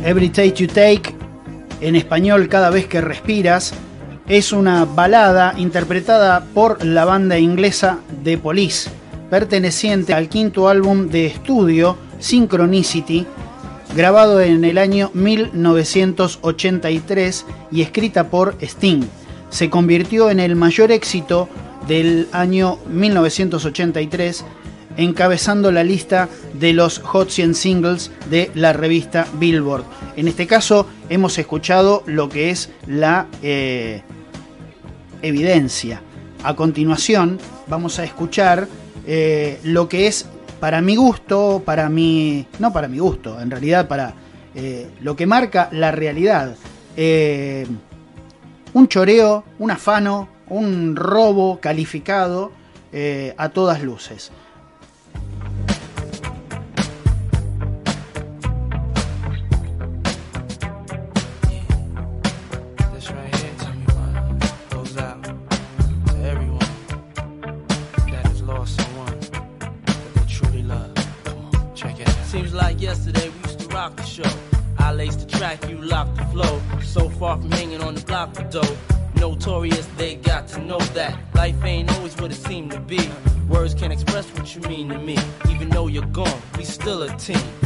Every Take You Take, en español Cada vez que respiras, es una balada interpretada por la banda inglesa The Police, perteneciente al quinto álbum de estudio Synchronicity, grabado en el año 1983 y escrita por Sting. Se convirtió en el mayor éxito del año 1983, encabezando la lista de los Hot 100 Singles de la revista Billboard. En este caso hemos escuchado lo que es la eh, evidencia. A continuación vamos a escuchar eh, lo que es para mi gusto, para mi... no para mi gusto, en realidad para eh, lo que marca la realidad. Un choreo, un afano, un robo calificado a todas luces. Rock the show. I laced the track, you locked the flow. So far from hanging on the block for dough. Notorious, they got to know that life ain't always what it seemed to be. Words can't express what you mean to me. Even though you're gone, we still a team.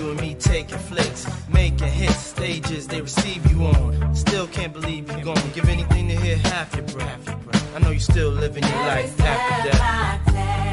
You and me taking flicks, making hits, stages they receive you on. Still can't believe you're gone. Give anything to hear half your breath. I know you're still living your life after death.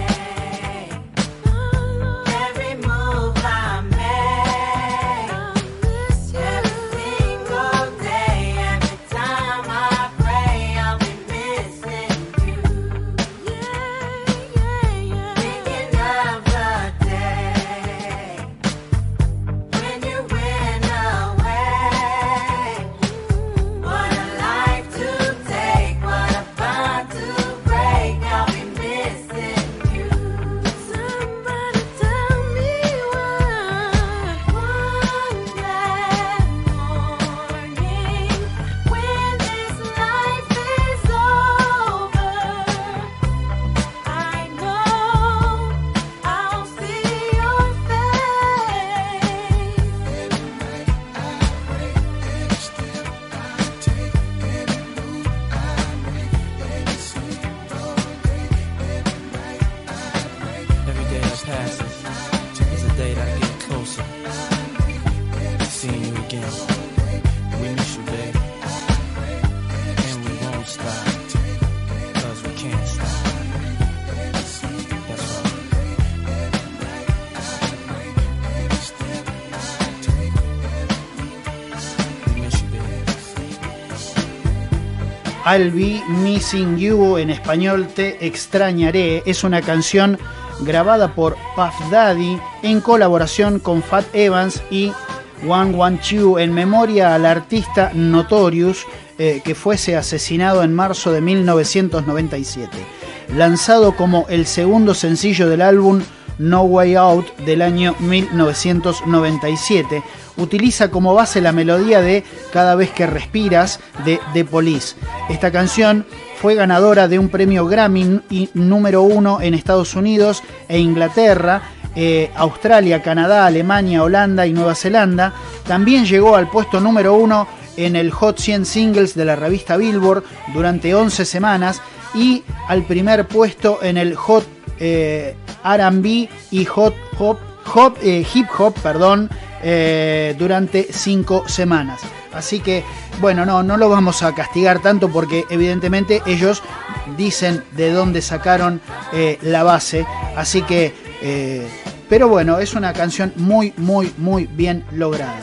I'll Be Missing You, en español Te Extrañaré, es una canción grabada por Puff Daddy en colaboración con Fat Evans y One One Two en memoria al artista Notorious eh, que fuese asesinado en marzo de 1997. Lanzado como el segundo sencillo del álbum No Way Out del año 1997, utiliza como base la melodía de Cada vez que respiras de The Police. Esta canción fue ganadora de un premio Grammy número uno en Estados Unidos e Inglaterra eh, Australia, Canadá, Alemania, Holanda y Nueva Zelanda. También llegó al puesto número uno en el Hot 100 Singles de la revista Billboard durante 11 semanas y al primer puesto en el Hot eh, RB y Hot Hop, Hop, eh, Hip Hop perdón, eh, durante 5 semanas. Así que, bueno, no, no lo vamos a castigar tanto porque evidentemente ellos dicen de dónde sacaron eh, la base. Así que, eh, pero bueno, es una canción muy, muy, muy bien lograda.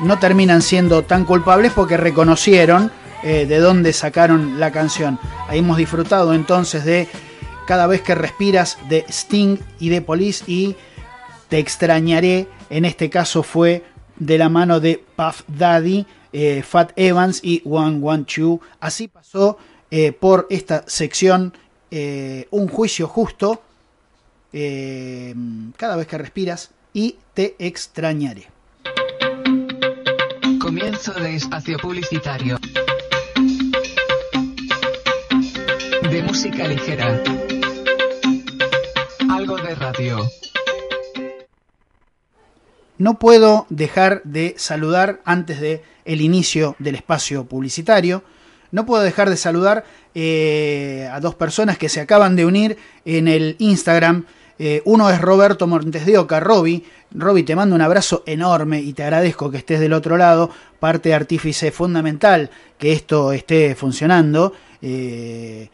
no terminan siendo tan culpables porque reconocieron de dónde sacaron la canción. Ahí hemos disfrutado entonces de Cada vez que respiras de Sting y de Police y Te extrañaré, en este caso fue de la mano de Puff Daddy, eh, Fat Evans y One One Two. Así pasó eh, por esta sección eh, Un juicio justo, cada vez que respiras y Te extrañaré. Comienzo de espacio publicitario. De música ligera. Algo de radio. No puedo dejar de saludar antes de el inicio del espacio publicitario. No puedo dejar de saludar eh, a dos personas que se acaban de unir en el Instagram. Eh, uno es Roberto Montes de Oca, Roby. Roby, te mando un abrazo enorme y te agradezco que estés del otro lado, parte artífice fundamental que esto esté funcionando. Eh,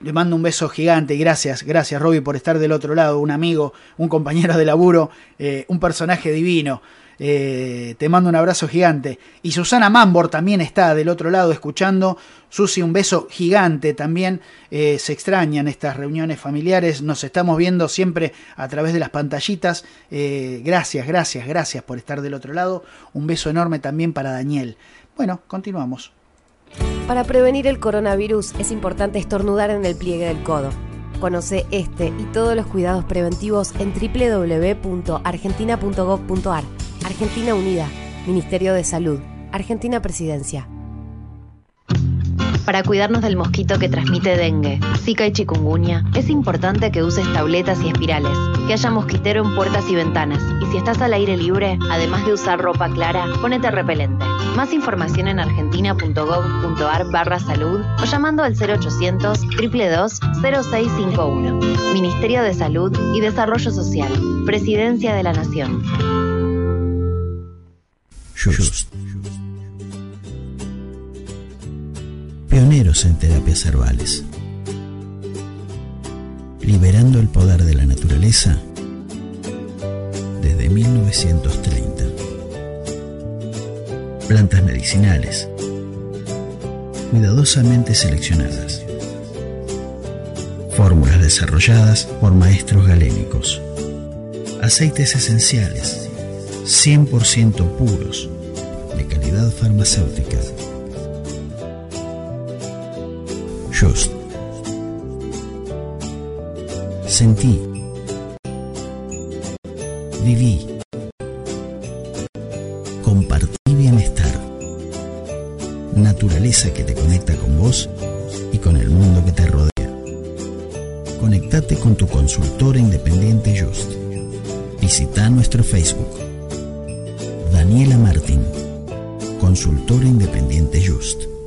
le mando un beso gigante y gracias, gracias Roby por estar del otro lado, un amigo, un compañero de laburo, eh, un personaje divino. Eh, te mando un abrazo gigante. Y Susana Mambor también está del otro lado escuchando. Susi, un beso gigante también. Eh, se extrañan estas reuniones familiares. Nos estamos viendo siempre a través de las pantallitas. Eh, gracias, gracias, gracias por estar del otro lado. Un beso enorme también para Daniel. Bueno, continuamos. Para prevenir el coronavirus es importante estornudar en el pliegue del codo. Conoce este y todos los cuidados preventivos en www.argentina.gov.ar. Argentina Unida, Ministerio de Salud, Argentina Presidencia. Para cuidarnos del mosquito que transmite dengue, zika y chikungunya, es importante que uses tabletas y espirales, que haya mosquitero en puertas y ventanas, y si estás al aire libre, además de usar ropa clara, ponete repelente. Más información en argentina.gov.ar barra salud o llamando al 0800 222 0651. Ministerio de Salud y Desarrollo Social, Presidencia de la Nación. Pioneros en terapias herbales. Liberando el poder de la naturaleza desde 1930. Plantas medicinales. Cuidadosamente seleccionadas. Fórmulas desarrolladas por maestros galénicos. Aceites esenciales 100% puros, de calidad farmacéutica. Just. Sentí. Viví. Compartí bienestar. Naturaleza que te conecta con vos y con el mundo que te rodea. Conectate con tu consultora independiente Just. Visita nuestro Facebook. Daniela Martín, consultora independiente Just.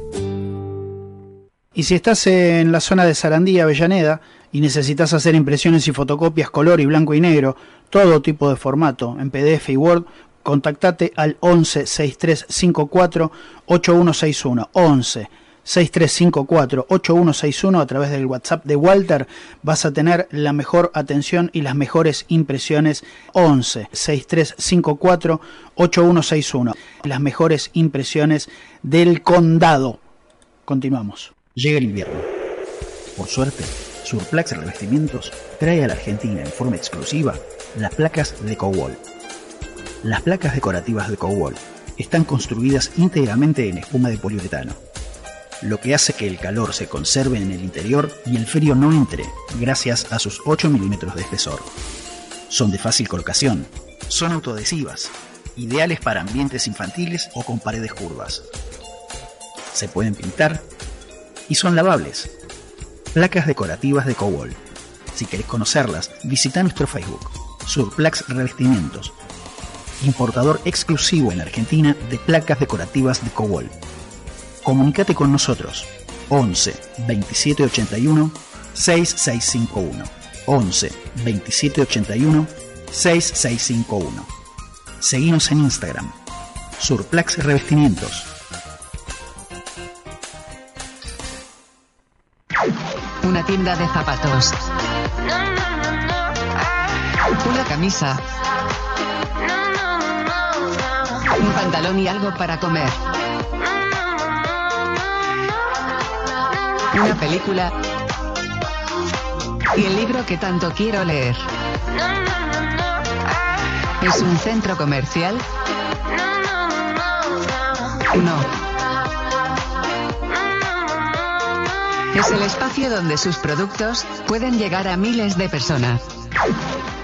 Y si estás en la zona de Sarandí, Avellaneda, y necesitas hacer impresiones y fotocopias color y blanco y negro, todo tipo de formato, en PDF y Word, contactate al 11 6354 8161. 11 6354 8161 a través del WhatsApp de Walter vas a tener la mejor atención y las mejores impresiones. 11 6354 8161 las mejores impresiones del condado. Continuamos llega el invierno por suerte Surplax Revestimientos trae a la Argentina en forma exclusiva las placas de Cowall las placas decorativas de Cowall están construidas íntegramente en espuma de poliuretano lo que hace que el calor se conserve en el interior y el frío no entre, gracias a sus 8 milímetros de espesor. Son de fácil colocación, son autoadhesivas, ideales para ambientes infantiles o con paredes curvas. Se pueden pintar y son lavables. Placas decorativas de Cobol. Si querés conocerlas, visita nuestro Facebook, Surplax Revestimientos, importador exclusivo en Argentina de placas decorativas de Cobol. Comunicate con nosotros 11 27 81 6651 11 27 81 6651 Seguimos en Instagram Surplax Revestimientos Una tienda de zapatos. Una camisa. Un pantalón y algo para comer. Una película. Y el libro que tanto quiero leer. ¿Es un centro comercial? No. Es el espacio donde sus productos pueden llegar a miles de personas.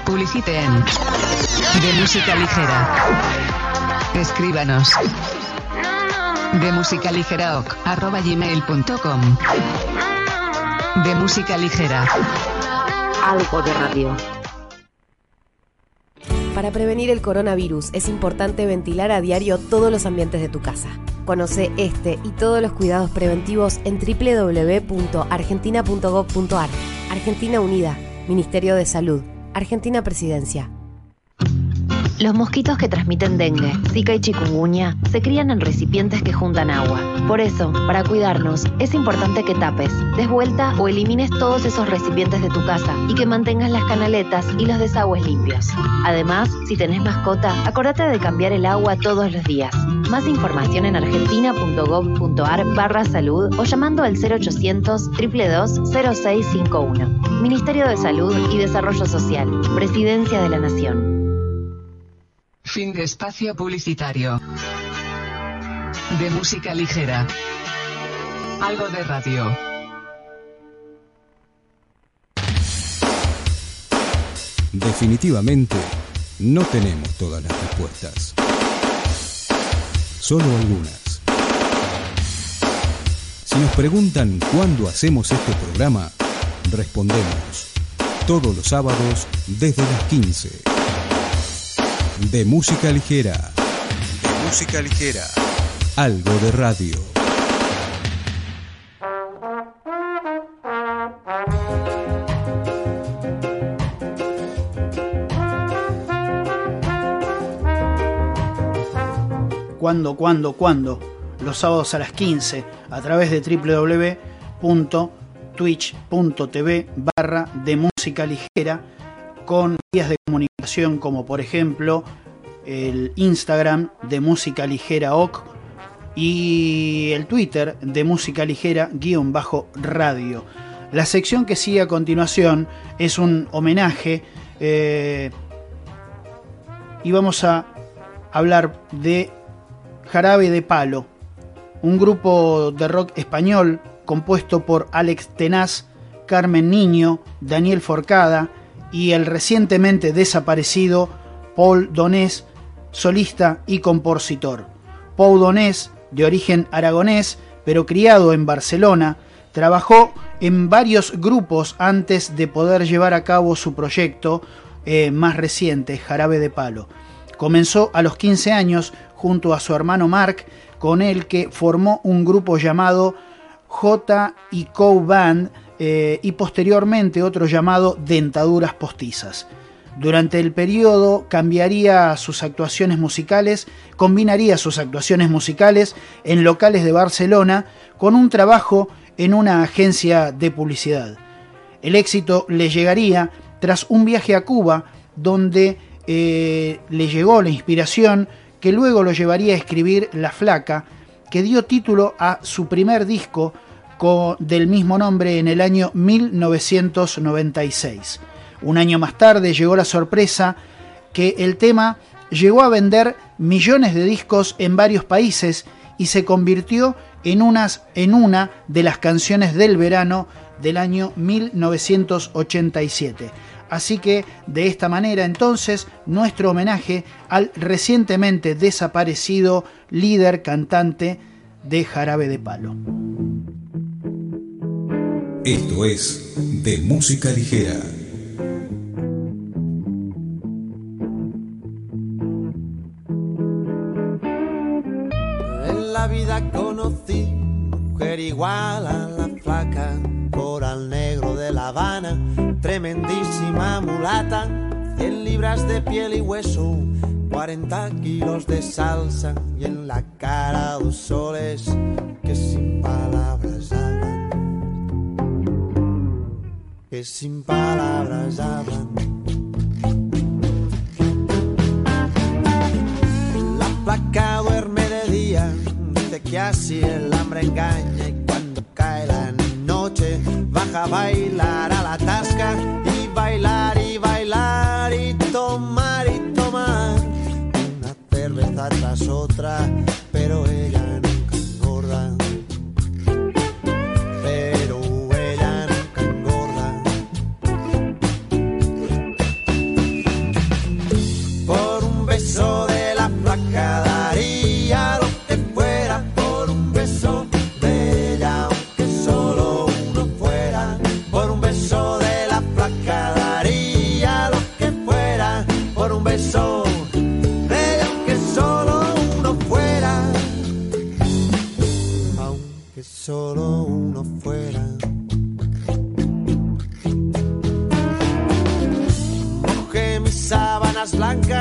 Publicite en De Música Ligera. Escríbanos. De Música Ligera ok, arroba gmail.com. De Música Ligera. Algo de radio. Para prevenir el coronavirus es importante ventilar a diario todos los ambientes de tu casa. Conoce este y todos los cuidados preventivos en www.argentina.gov.ar. Argentina Unida, Ministerio de Salud, Argentina Presidencia. Los mosquitos que transmiten dengue, zika y chikungunya se crían en recipientes que juntan agua. Por eso, para cuidarnos, es importante que tapes, des vuelta o elimines todos esos recipientes de tu casa y que mantengas las canaletas y los desagües limpios. Además, si tenés mascota, acordate de cambiar el agua todos los días. Más información en argentina.gov.ar barra salud o llamando al 0800 222 0651. Ministerio de Salud y Desarrollo Social. Presidencia de la Nación. Fin de espacio publicitario. De música ligera. Algo de radio. Definitivamente, no tenemos todas las respuestas. Solo algunas. Si nos preguntan cuándo hacemos este programa, respondemos todos los sábados desde las 15. De música ligera. De música ligera. Algo de radio. cuando, cuando, cuando, los sábados a las 15 a través de www.twitch.tv barra de música ligera con vías de comunicación como por ejemplo el Instagram de música ligera OC y el Twitter de música ligera guion bajo radio. La sección que sigue a continuación es un homenaje eh, y vamos a hablar de Jarabe de Palo, un grupo de rock español compuesto por Alex Tenaz, Carmen Niño, Daniel Forcada y el recientemente desaparecido Paul Donés, solista y compositor. Paul Donés, de origen aragonés, pero criado en Barcelona, trabajó en varios grupos antes de poder llevar a cabo su proyecto eh, más reciente, Jarabe de Palo. Comenzó a los 15 años junto a su hermano Mark, con el que formó un grupo llamado J y Co Band eh, y posteriormente otro llamado Dentaduras Postizas. Durante el periodo cambiaría sus actuaciones musicales, combinaría sus actuaciones musicales en locales de Barcelona con un trabajo en una agencia de publicidad. El éxito le llegaría tras un viaje a Cuba donde eh, le llegó la inspiración que luego lo llevaría a escribir La Flaca, que dio título a su primer disco del mismo nombre en el año 1996. Un año más tarde llegó la sorpresa que el tema llegó a vender millones de discos en varios países y se convirtió en, unas, en una de las canciones del verano del año 1987. Así que de esta manera entonces nuestro homenaje al recientemente desaparecido líder cantante de Jarabe de Palo. Esto es De Música Ligera. En la vida conocí mujer igual a la flaca, coral negro de La Habana, tremendísima mulata, 100 libras de piel y hueso, 40 kilos de salsa y en la cara dos soles que sin palabras sin palabras hablan. La placa duerme de día, dice que así el hambre engaña y cuando cae la noche baja a bailar a la tasca y bailar y bailar y tomar y tomar una cerveza tras otra,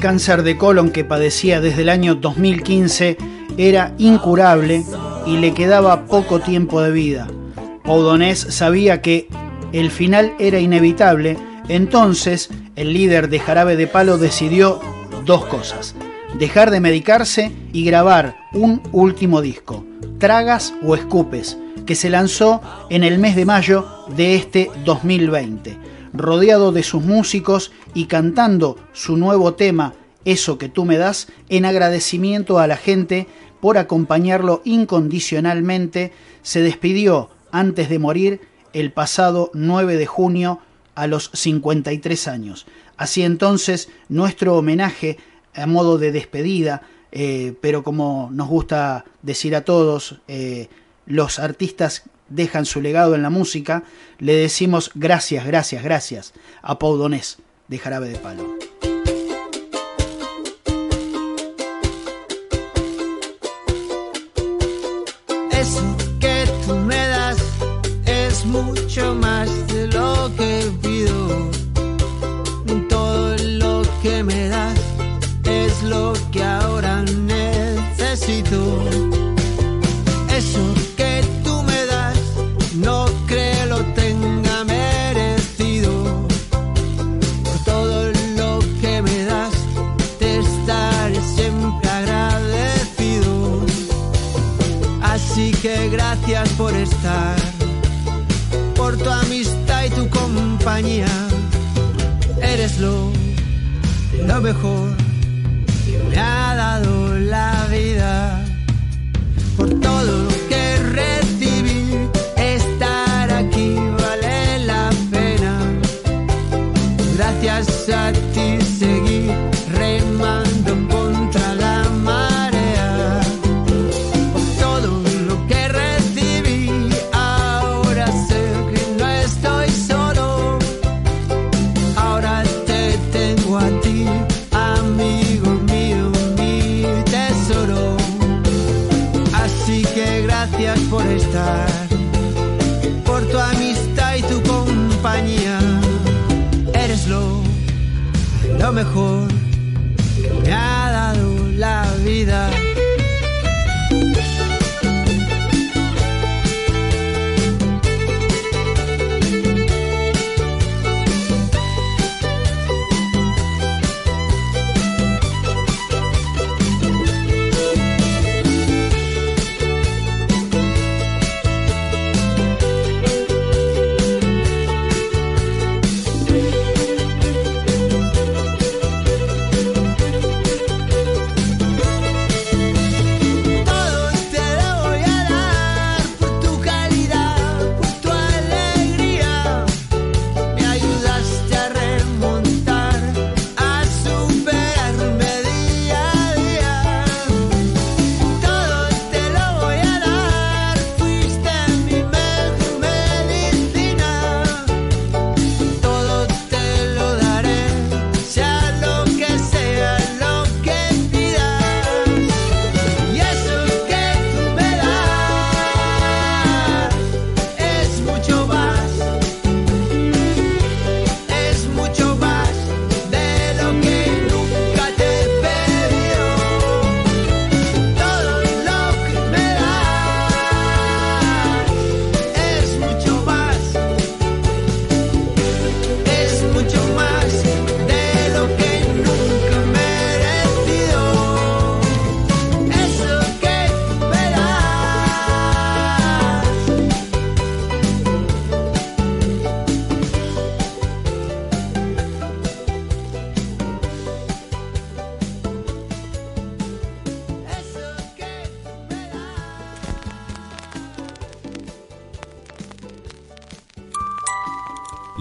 cáncer de colon que padecía desde el año 2015 era incurable y le quedaba poco tiempo de vida. Paudonés sabía que el final era inevitable, entonces el líder de Jarabe de Palo decidió dos cosas. Dejar de medicarse y grabar un último disco, Tragas o Escupes, que se lanzó en el mes de mayo de este 2020 rodeado de sus músicos y cantando su nuevo tema, Eso que tú me das, en agradecimiento a la gente por acompañarlo incondicionalmente, se despidió antes de morir el pasado 9 de junio a los 53 años. Así entonces, nuestro homenaje a modo de despedida, eh, pero como nos gusta decir a todos, eh, los artistas dejan su legado en la música, le decimos gracias, gracias, gracias a Pau Donés de Jarabe de Palo. Eres lo, lo mejor que me ha dado la vida.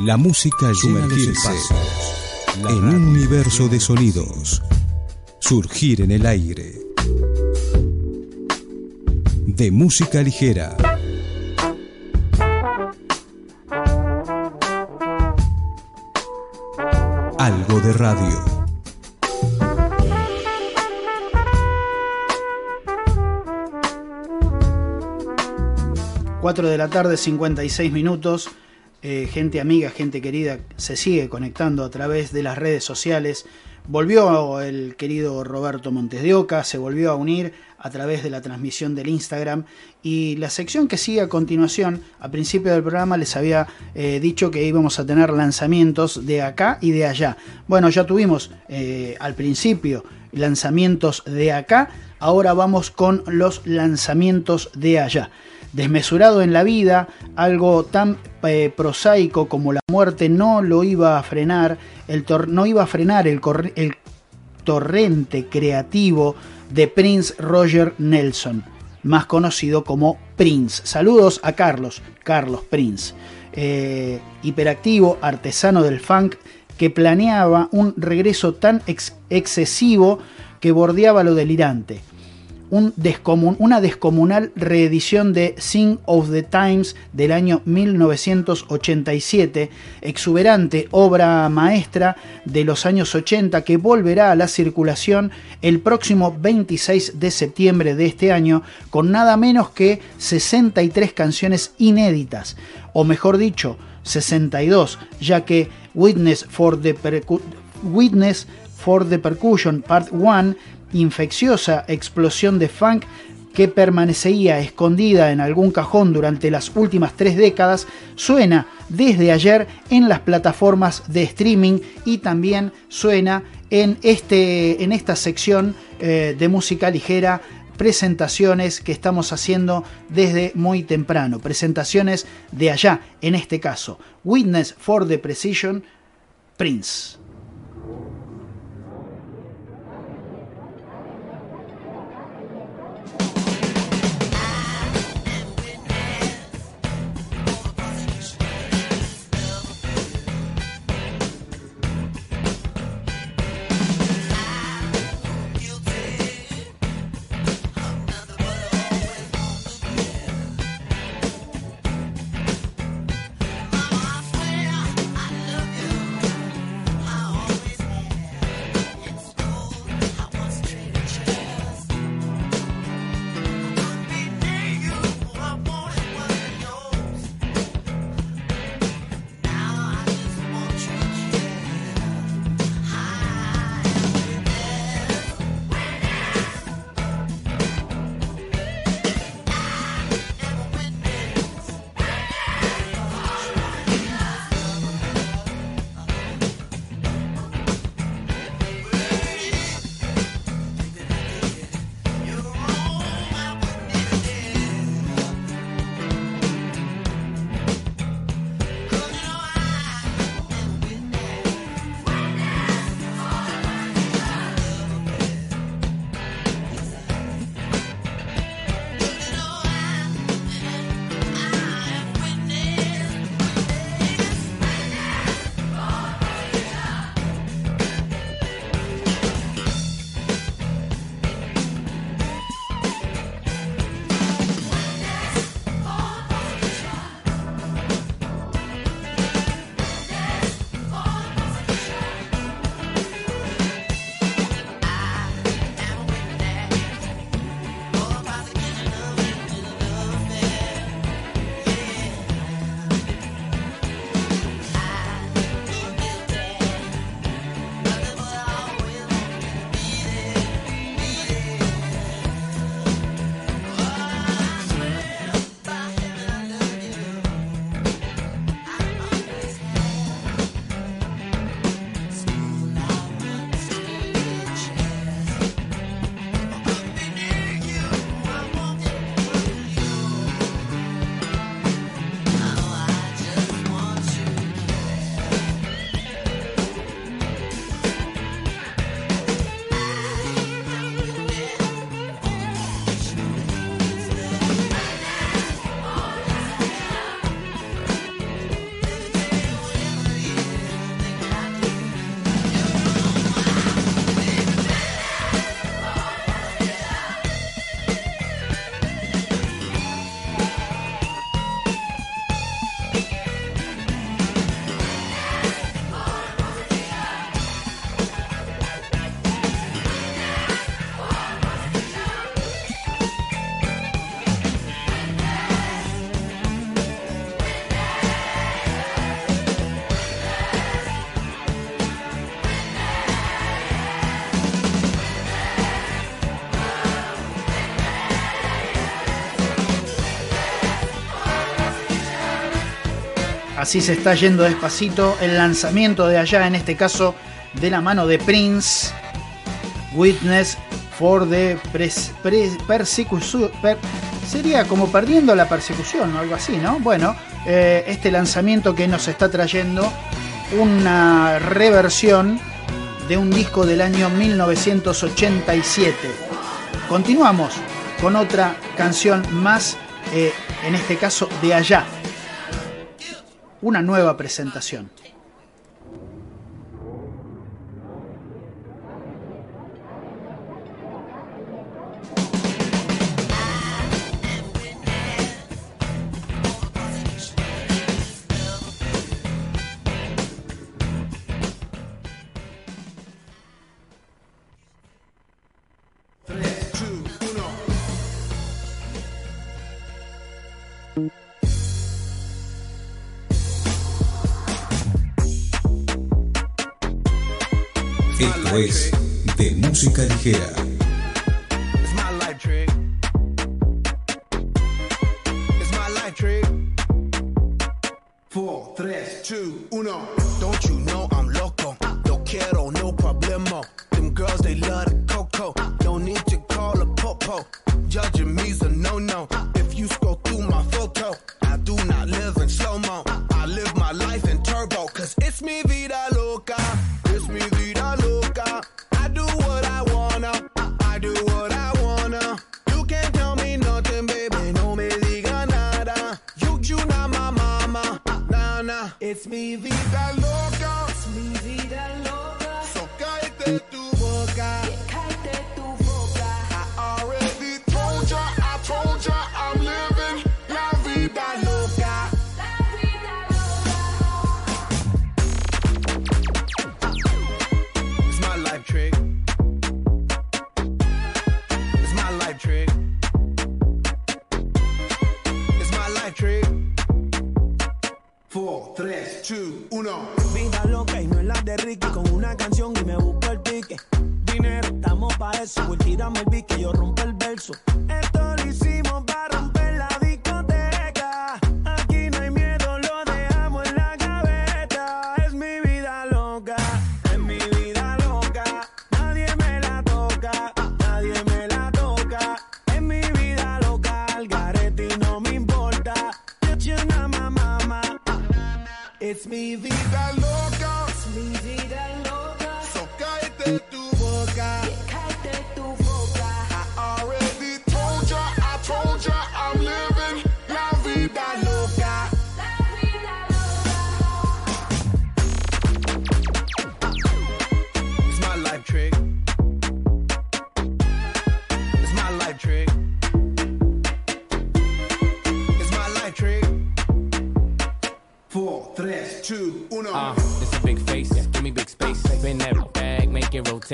La música Sumergirse espacios en un universo de sonidos. Surgir en el aire. De música ligera. Algo de radio. 4 de la tarde, 56 minutos. Eh, gente amiga, gente querida, se sigue conectando a través de las redes sociales. Volvió el querido Roberto Montes de Oca, se volvió a unir a través de la transmisión del Instagram. Y la sección que sigue a continuación, a principio del programa les había eh, dicho que íbamos a tener lanzamientos de acá y de allá. Bueno, ya tuvimos eh, al principio lanzamientos de acá, ahora vamos con los lanzamientos de allá desmesurado en la vida, algo tan eh, prosaico como la muerte no lo iba a frenar, el no iba a frenar el, el torrente creativo de Prince Roger Nelson, más conocido como Prince. Saludos a Carlos, Carlos Prince, eh, hiperactivo, artesano del funk, que planeaba un regreso tan ex- excesivo que bordeaba lo delirante una descomunal reedición de Sing of the Times del año 1987, exuberante obra maestra de los años 80 que volverá a la circulación el próximo 26 de septiembre de este año con nada menos que 63 canciones inéditas, o mejor dicho, 62, ya que Witness for the, Witness for the Percussion Part 1 infecciosa explosión de funk que permanecía escondida en algún cajón durante las últimas tres décadas, suena desde ayer en las plataformas de streaming y también suena en, este, en esta sección eh, de música ligera presentaciones que estamos haciendo desde muy temprano, presentaciones de allá, en este caso, Witness for the Precision, Prince. Así se está yendo despacito el lanzamiento de allá, en este caso de la mano de Prince, Witness for the pres- sería como perdiendo la persecución o algo así, ¿no? Bueno, eh, este lanzamiento que nos está trayendo una reversión de un disco del año 1987. Continuamos con otra canción más, eh, en este caso de allá, una nueva presentación. Música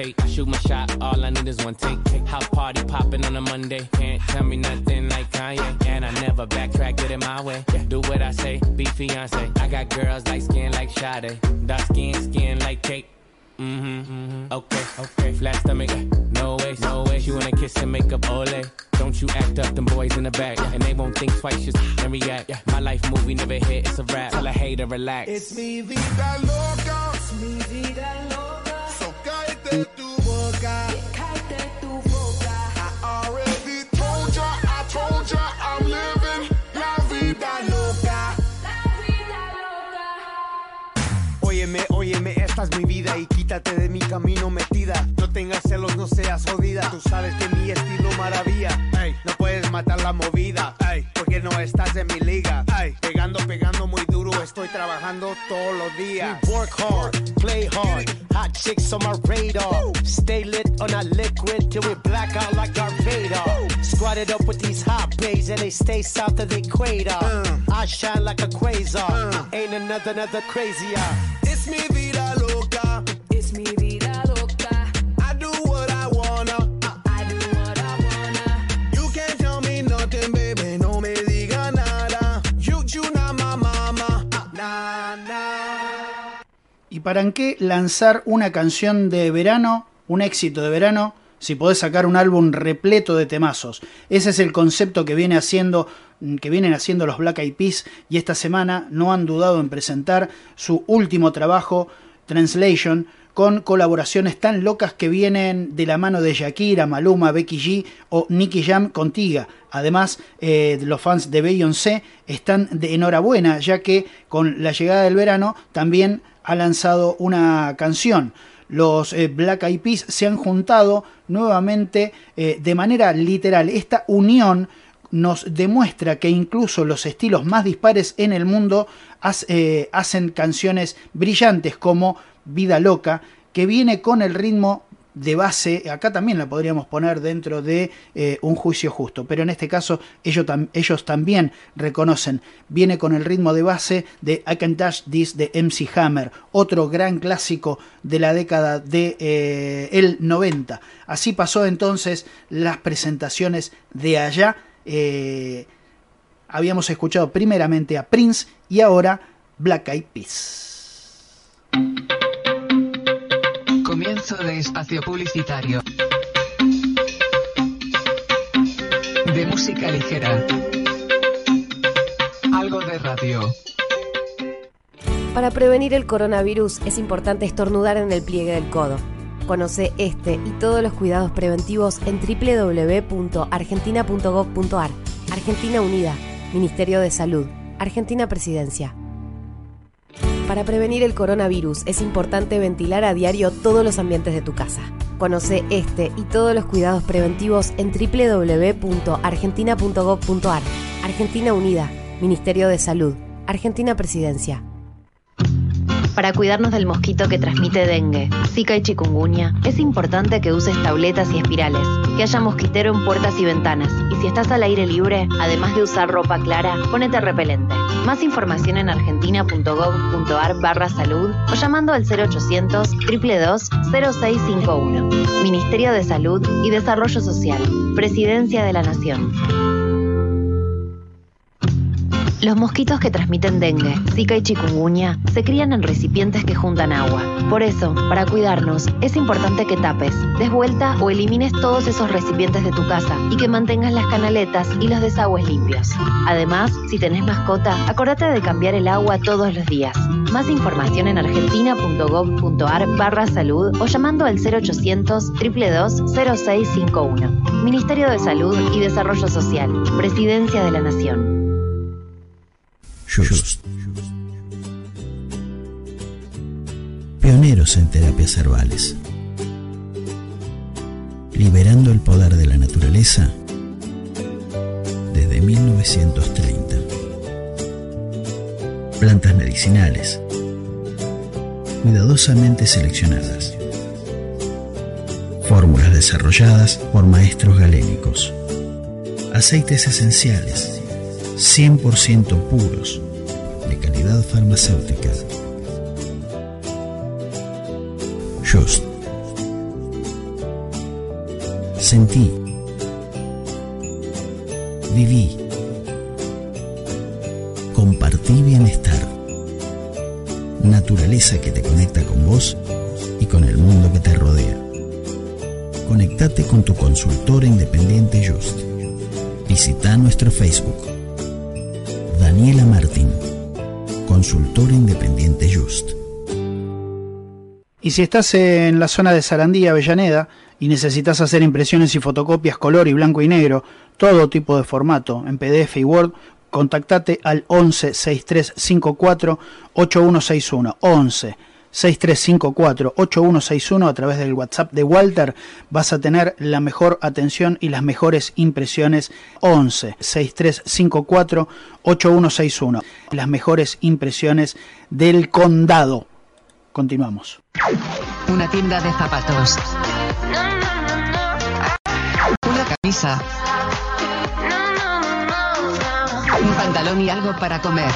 make. Shoot my shot, all I need is one take. House party popping on a Monday. Can't tell me nothing like Kanye. And I never backtrack, get it my way. Do what I say, be fiance. I got girls like skin like Sade. Dark skin, skin like cake. Mm-hmm, mm-hmm. Okay, okay. Flat stomach, no way, no way. She wanna kiss and make up, ole. Don't you act up, them boys in the back. And they won't think twice, just and react. My life movie never hit, it's a rap. Tell a hater, relax. It's me vida loca. Es mi vida loca. Cállate tu boca. Cállate tu boca. I already told ya, I told ya, I'm living la vida loca. Óyeme, óyeme, esta es mi vida y quítate de mi camino metida. No tengas celos, no seas jodida. Tú sabes que mi estilo maravilla. Ey, no puedes matar la movida. Ey, porque no estás en mi liga. Ey, pegando, pegando muy duro, estoy trabajando todos los días. We work hard, play hard. Hot chicks on my radar. Stay lit on a liquid till we black out like Darth Vader. Squatted up with these hot babes and they stay south of the equator. Uh. I shine like a quasar. Uh. Ain't another, another crazier. It's mi vida loca. It's mi vida loca. I do what I wanna. I do what I wanna. You can't tell me nothing, baby. No me diga nada. You, you not my mama. Nah, nah. ¿Y para qué lanzar una canción de verano, un éxito de verano, si podés sacar un álbum repleto de temazos? Ese es el concepto que viene haciendo que vienen haciendo los Black Eyed Peas y esta semana no han dudado en presentar su último trabajo Translation con colaboraciones tan locas que vienen de la mano de Shakira, Maluma, Becky G o Nicky Jam contigo. Además, eh, los fans de Beyoncé están de enhorabuena ya que con la llegada del verano también ha lanzado una canción. Los eh, Black Eyed Peas se han juntado nuevamente eh, de manera literal. Esta unión nos demuestra que incluso los estilos más dispares en el mundo eh, hacen canciones brillantes como Vida Loca, que viene con el ritmo de base, acá también la podríamos poner dentro de eh, un juicio justo, pero en este caso ellos, ellos también reconocen, viene con el ritmo de base de I Can Dash This de MC Hammer, otro gran clásico de la década de eh, el 90. Así pasó entonces las presentaciones de allá. eh, habíamos escuchado primeramente a Prince y ahora Black Eyed Peas. Comienzo de espacio publicitario. De música ligera. Algo de radio. Para prevenir el coronavirus es importante estornudar en el pliegue del codo. Conoce este y todos los cuidados preventivos en www.argentina.gov.ar. Argentina Unida, Ministerio de Salud, Argentina Presidencia. Para prevenir el coronavirus es importante ventilar a diario todos los ambientes de tu casa. Conoce este y todos los cuidados preventivos en www.argentina.gov.ar. Argentina Unida, Ministerio de Salud, Argentina Presidencia. Para cuidarnos del mosquito que transmite dengue, zika y chikungunya, es importante que uses tabletas y espirales, que haya mosquitero en puertas y ventanas, y si estás al aire libre, además de usar ropa clara, ponete repelente. Más información en argentina.gov.ar barra salud o llamando al 0800 222 0651. Ministerio de Salud y Desarrollo Social. Presidencia de la Nación. Los mosquitos que transmiten dengue, zika y chikungunya se crían en recipientes que juntan agua. Por eso, para cuidarnos, es importante que tapes, des vuelta o elimines todos esos recipientes de tu casa y que mantengas las canaletas y los desagües limpios. Además, si tenés mascota, acordate de cambiar el agua todos los días. Más información en argentina.gov.ar barra salud o llamando al 0800 222 0651. Ministerio de Salud y Desarrollo Social. Presidencia de la Nación. Pioneros en terapias herbales. Liberando el poder de la naturaleza desde 1930. Plantas medicinales. Cuidadosamente seleccionadas. Fórmulas desarrolladas por maestros galénicos. Aceites esenciales 100% puros, calidad farmacéutica. Just. Sentí. Viví. Compartí bienestar. Naturaleza que te conecta con vos y con el mundo que te rodea. Conectate con tu consultora independiente Just. Visita nuestro Facebook Daniela Martín, consultora independiente Just. Y si estás en la zona de Sarandí, Avellaneda, y necesitas hacer impresiones y fotocopias color y blanco y negro, todo tipo de formato, en PDF y Word, contactate al 11 6354 8161. 11 6354 8161 a través del WhatsApp de Walter vas a tener la mejor atención y las mejores impresiones 11 6354 8161 las mejores impresiones del condado continuamos Una tienda de zapatos. Una camisa. Un pantalón y algo para comer.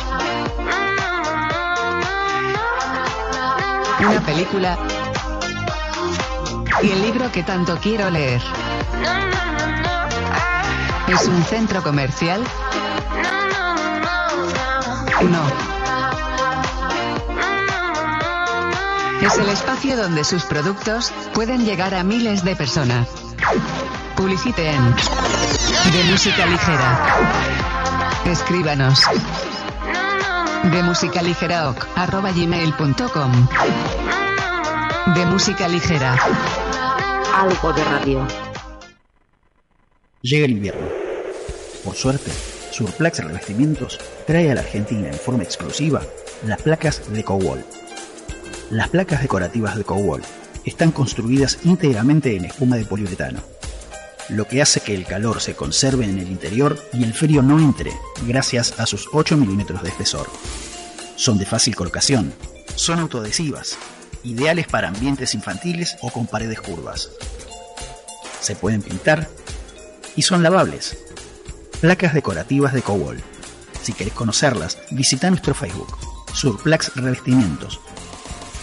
Una película. Y el libro que tanto quiero leer. ¿Es un centro comercial? No. Es el espacio donde sus productos pueden llegar a miles de personas. Publicite en De Música Ligera. Escríbanos. De Música Ligera ok, arroba gmail.com. De Música Ligera. Algo de radio. Llega el invierno. Por suerte, Surplax Revestimientos trae a la Argentina en forma exclusiva las placas de Cowall. Las placas decorativas de Cowall están construidas íntegramente en espuma de poliuretano, lo que hace que el calor se conserve en el interior y el frío no entre gracias a sus 8 milímetros de espesor. Son de fácil colocación, son autoadhesivas, ideales para ambientes infantiles o con paredes curvas. Se pueden pintar y son lavables. Placas decorativas de Cowall. Si querés conocerlas, visita nuestro Facebook, Surplax Revestimientos,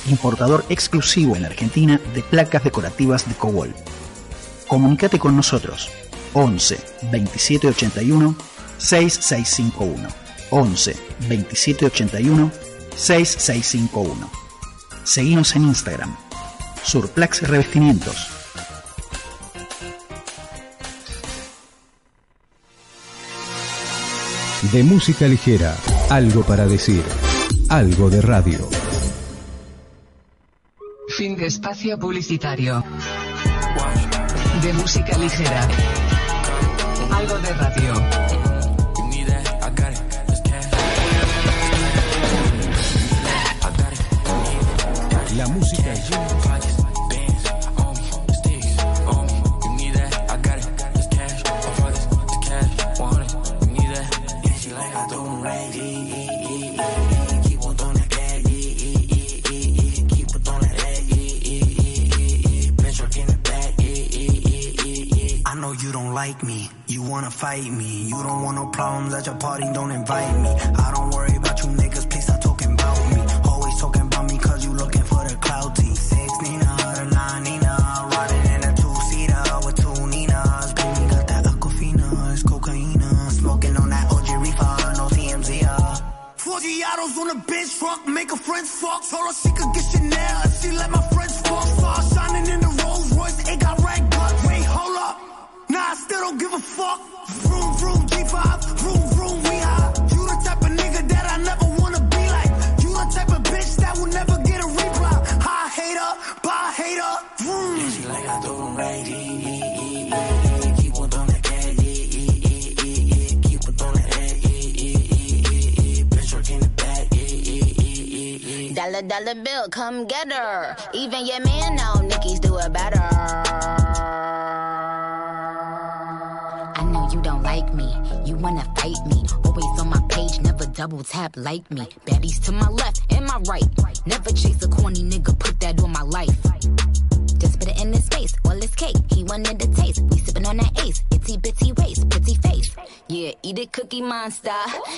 importador exclusivo en Argentina de placas decorativas de Cowall. Comunicate con nosotros. 11 27 81 6651 11 27 81 6651 Seguimos en Instagram. Surplax Revestimientos. De música ligera, algo para decir, algo de radio. Fin de espacio publicitario. De música ligera. Algo de radio. La música like me, you wanna fight me. You don't want no problems at your party, don't invite me. I don't worry about you niggas, please stop talking about me. Always talking about me cause you looking for the clout team. Six Nina, the nine Nina, riding in a two seater with two Ninas. Baby got that aquafina, it's cocaina. Smoking on that OG reefer, no TMZ. Uh. 40 autos on a bench truck, make a friend fuck. Told her Dollar bill, come get her. Even your man know Nicki's do it better. I know you don't like me. You wanna fight me. Always on my page, never double tap like me. Baddies to my left and my right. Never chase a corny nigga, put that on my life. Just put it in his face, all his cake. He wanted the taste. We sippin' on that ace. Itty bitty waist, pretty face. Yeah, eat it, cookie monster.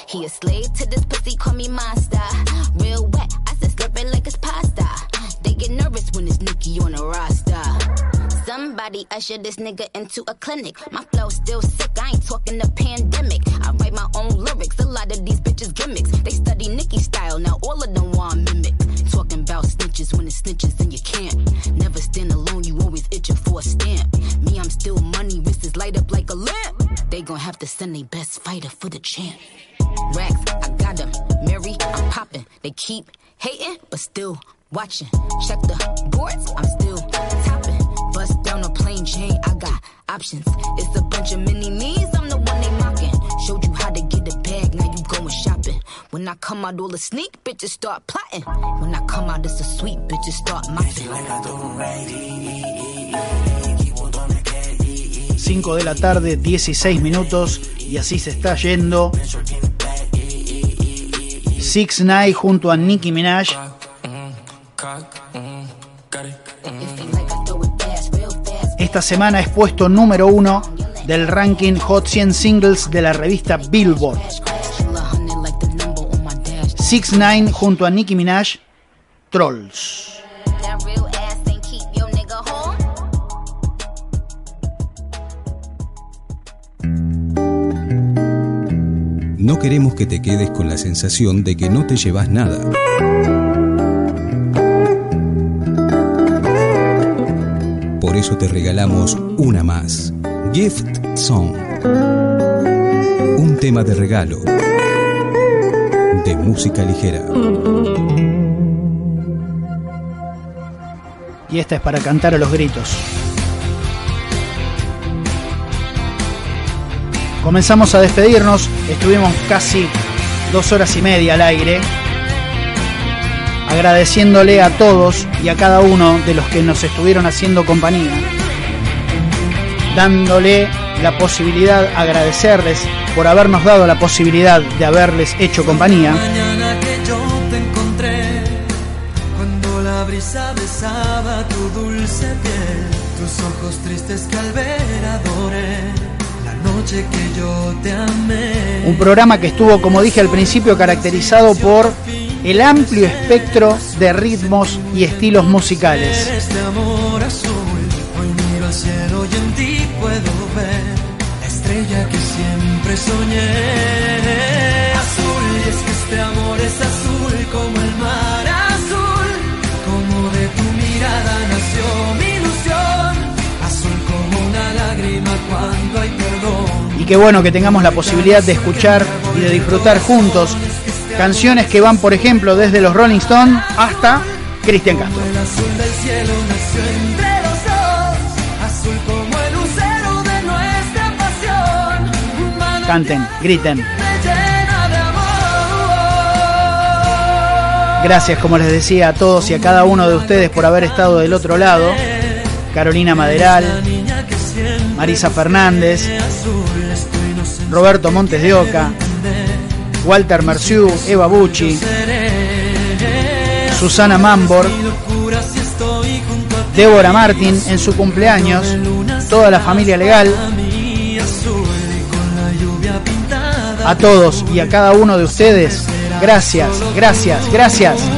He a slave to this pussy, call me monster. Real wet, I said it like it's pasta. They get nervous when it's Nicki on the roster. Somebody usher this nigga into a clinic. My flow still sick, I ain't talking the pandemic. I write my own lyrics, a lot of these bitches gimmicks. They study Nicki style, now all of them want mimic. Talking about snitches when it's snitches and you can't. Never stand alone, you always itching for a stamp. Me, I'm still money, wrists light up like a lamp. They gon' have to send their best fighter for the champ. Racks, I got them. Mary, I'm popping. They keep hating, but still watching. Check the boards, I'm still topping. Bust down a plain Jane, I got options. It's a bunch of mini me's, I'm the one they mocking. Showed you how to get a bag, now you going shopping. When I come out, all the sneak bitches start plotting. When I come out, it's a sweet bitches start mopping. 5 de la tarde, 16 minutos, y así se está yendo. 6 9 junto a Nicki Minaj. Esta semana es puesto número uno del ranking Hot 100 Singles de la revista Billboard. 6 9 junto a Nicki Minaj, Trolls. No queremos que te quedes con la sensación de que no te llevas nada. Por eso te regalamos una más. Gift Song. Un tema de regalo. De música ligera. Y esta es para cantar a los gritos. Comenzamos a despedirnos, estuvimos casi dos horas y media al aire, agradeciéndole a todos y a cada uno de los que nos estuvieron haciendo compañía, dándole la posibilidad, agradecerles por habernos dado la posibilidad de haberles hecho compañía. Noche que yo te amé. Un programa que estuvo, como dije al principio, caracterizado por el amplio espectro de ritmos y estilos musicales. Este amor azul, hoy miro al cielo y en ti puedo ver la estrella que siempre soñé. Azul, y es que este amor es azul Y qué bueno que tengamos la posibilidad de escuchar y de disfrutar juntos canciones que van, por ejemplo, desde los Rolling Stones hasta Cristian Castro. Canten, griten. Gracias, como les decía, a todos y a cada uno de ustedes por haber estado del otro lado. Carolina Maderal, Marisa Fernández. Roberto Montes de Oca, Walter Merciú, Eva Bucci, Susana Mambor. Débora Martín en su cumpleaños, toda la familia legal, a todos y a cada uno de ustedes, gracias, gracias, gracias.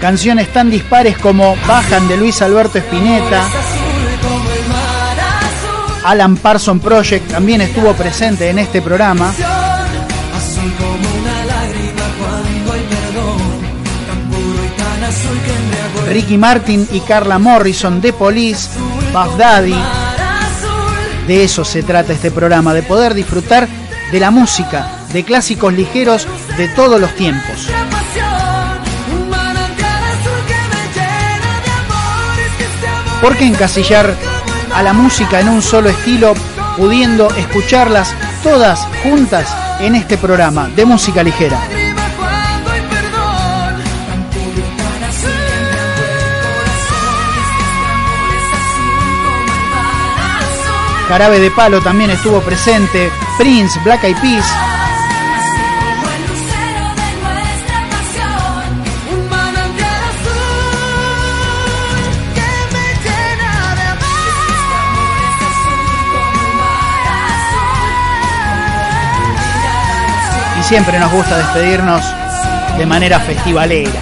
Canciones tan dispares como Bajan de Luis Alberto azul Alan Parson Project también estuvo presente en este programa. Ricky Martin y Carla Morrison de Police, Puff Daddy. De eso se trata este programa, de poder disfrutar de la música, de clásicos ligeros de todos los tiempos. ¿Por qué encasillar a la música en un solo estilo, pudiendo escucharlas todas juntas en este programa de música ligera? Jarabe de Palo también estuvo presente, Prince, Black Eyed Peas, siempre nos gusta despedirnos de manera festivalera.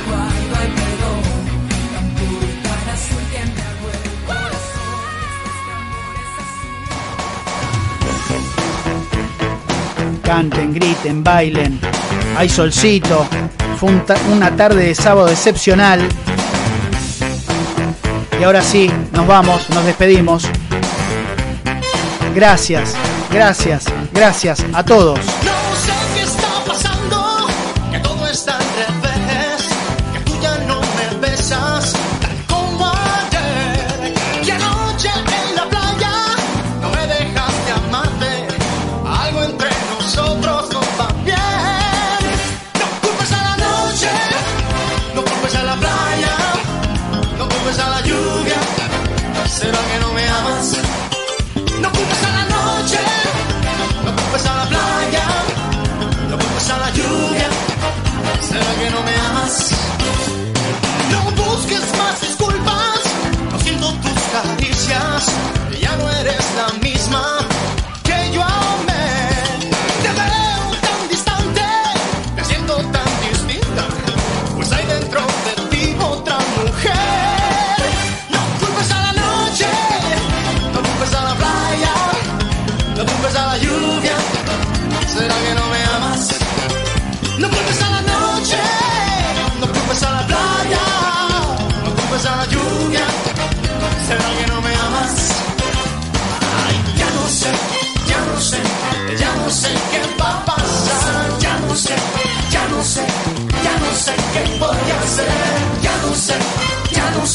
Canten, griten, bailen. Hay solcito. Fue una tarde de sábado excepcional. Y ahora sí, nos vamos, nos despedimos. Gracias, gracias, gracias a todos.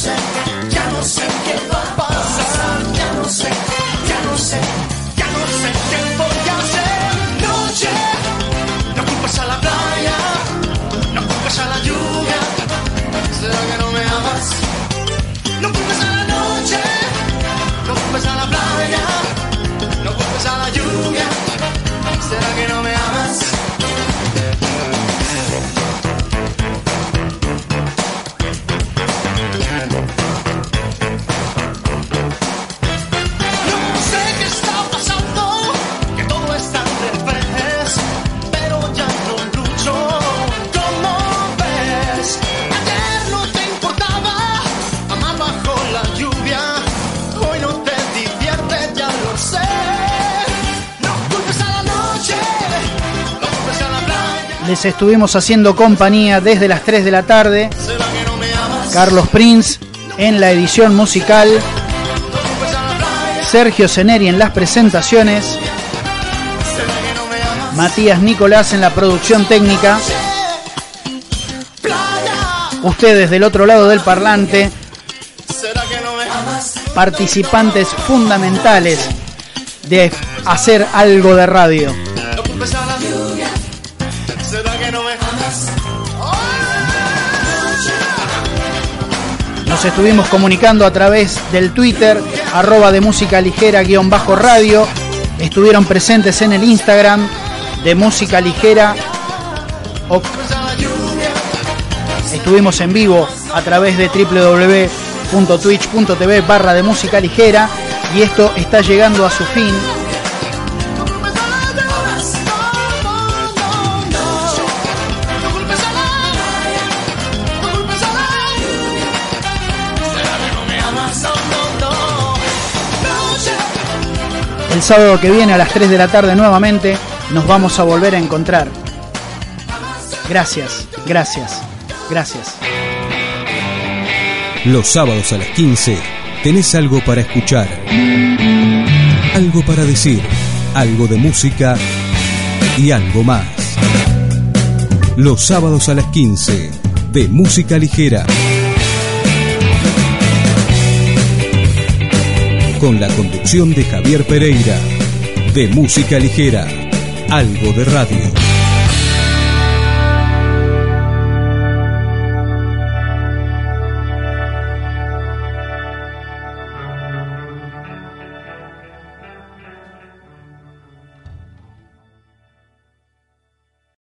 Sé, ya no sé qué Estuvimos haciendo compañía desde las 3 de la tarde. Carlos Prince en la edición musical. Sergio Ceneri en las presentaciones. Matías Nicolás en la producción técnica. Ustedes del otro lado del parlante, participantes fundamentales de hacer algo de radio. Nos estuvimos comunicando a través del Twitter, arroba de música ligera guion bajo radio. Estuvieron presentes en el Instagram de música ligera. Estuvimos en vivo a través de www.twitch.tv barra de música ligera y esto está llegando a su fin. El sábado que viene a las 3 de la tarde nuevamente nos vamos a volver a encontrar. Gracias, gracias, gracias. Los sábados a las 15 tenés algo para escuchar, algo para decir, algo de música y algo más. Los sábados a las 15 de música ligera. Con la conducción de Javier Pereira. De música ligera, algo de radio.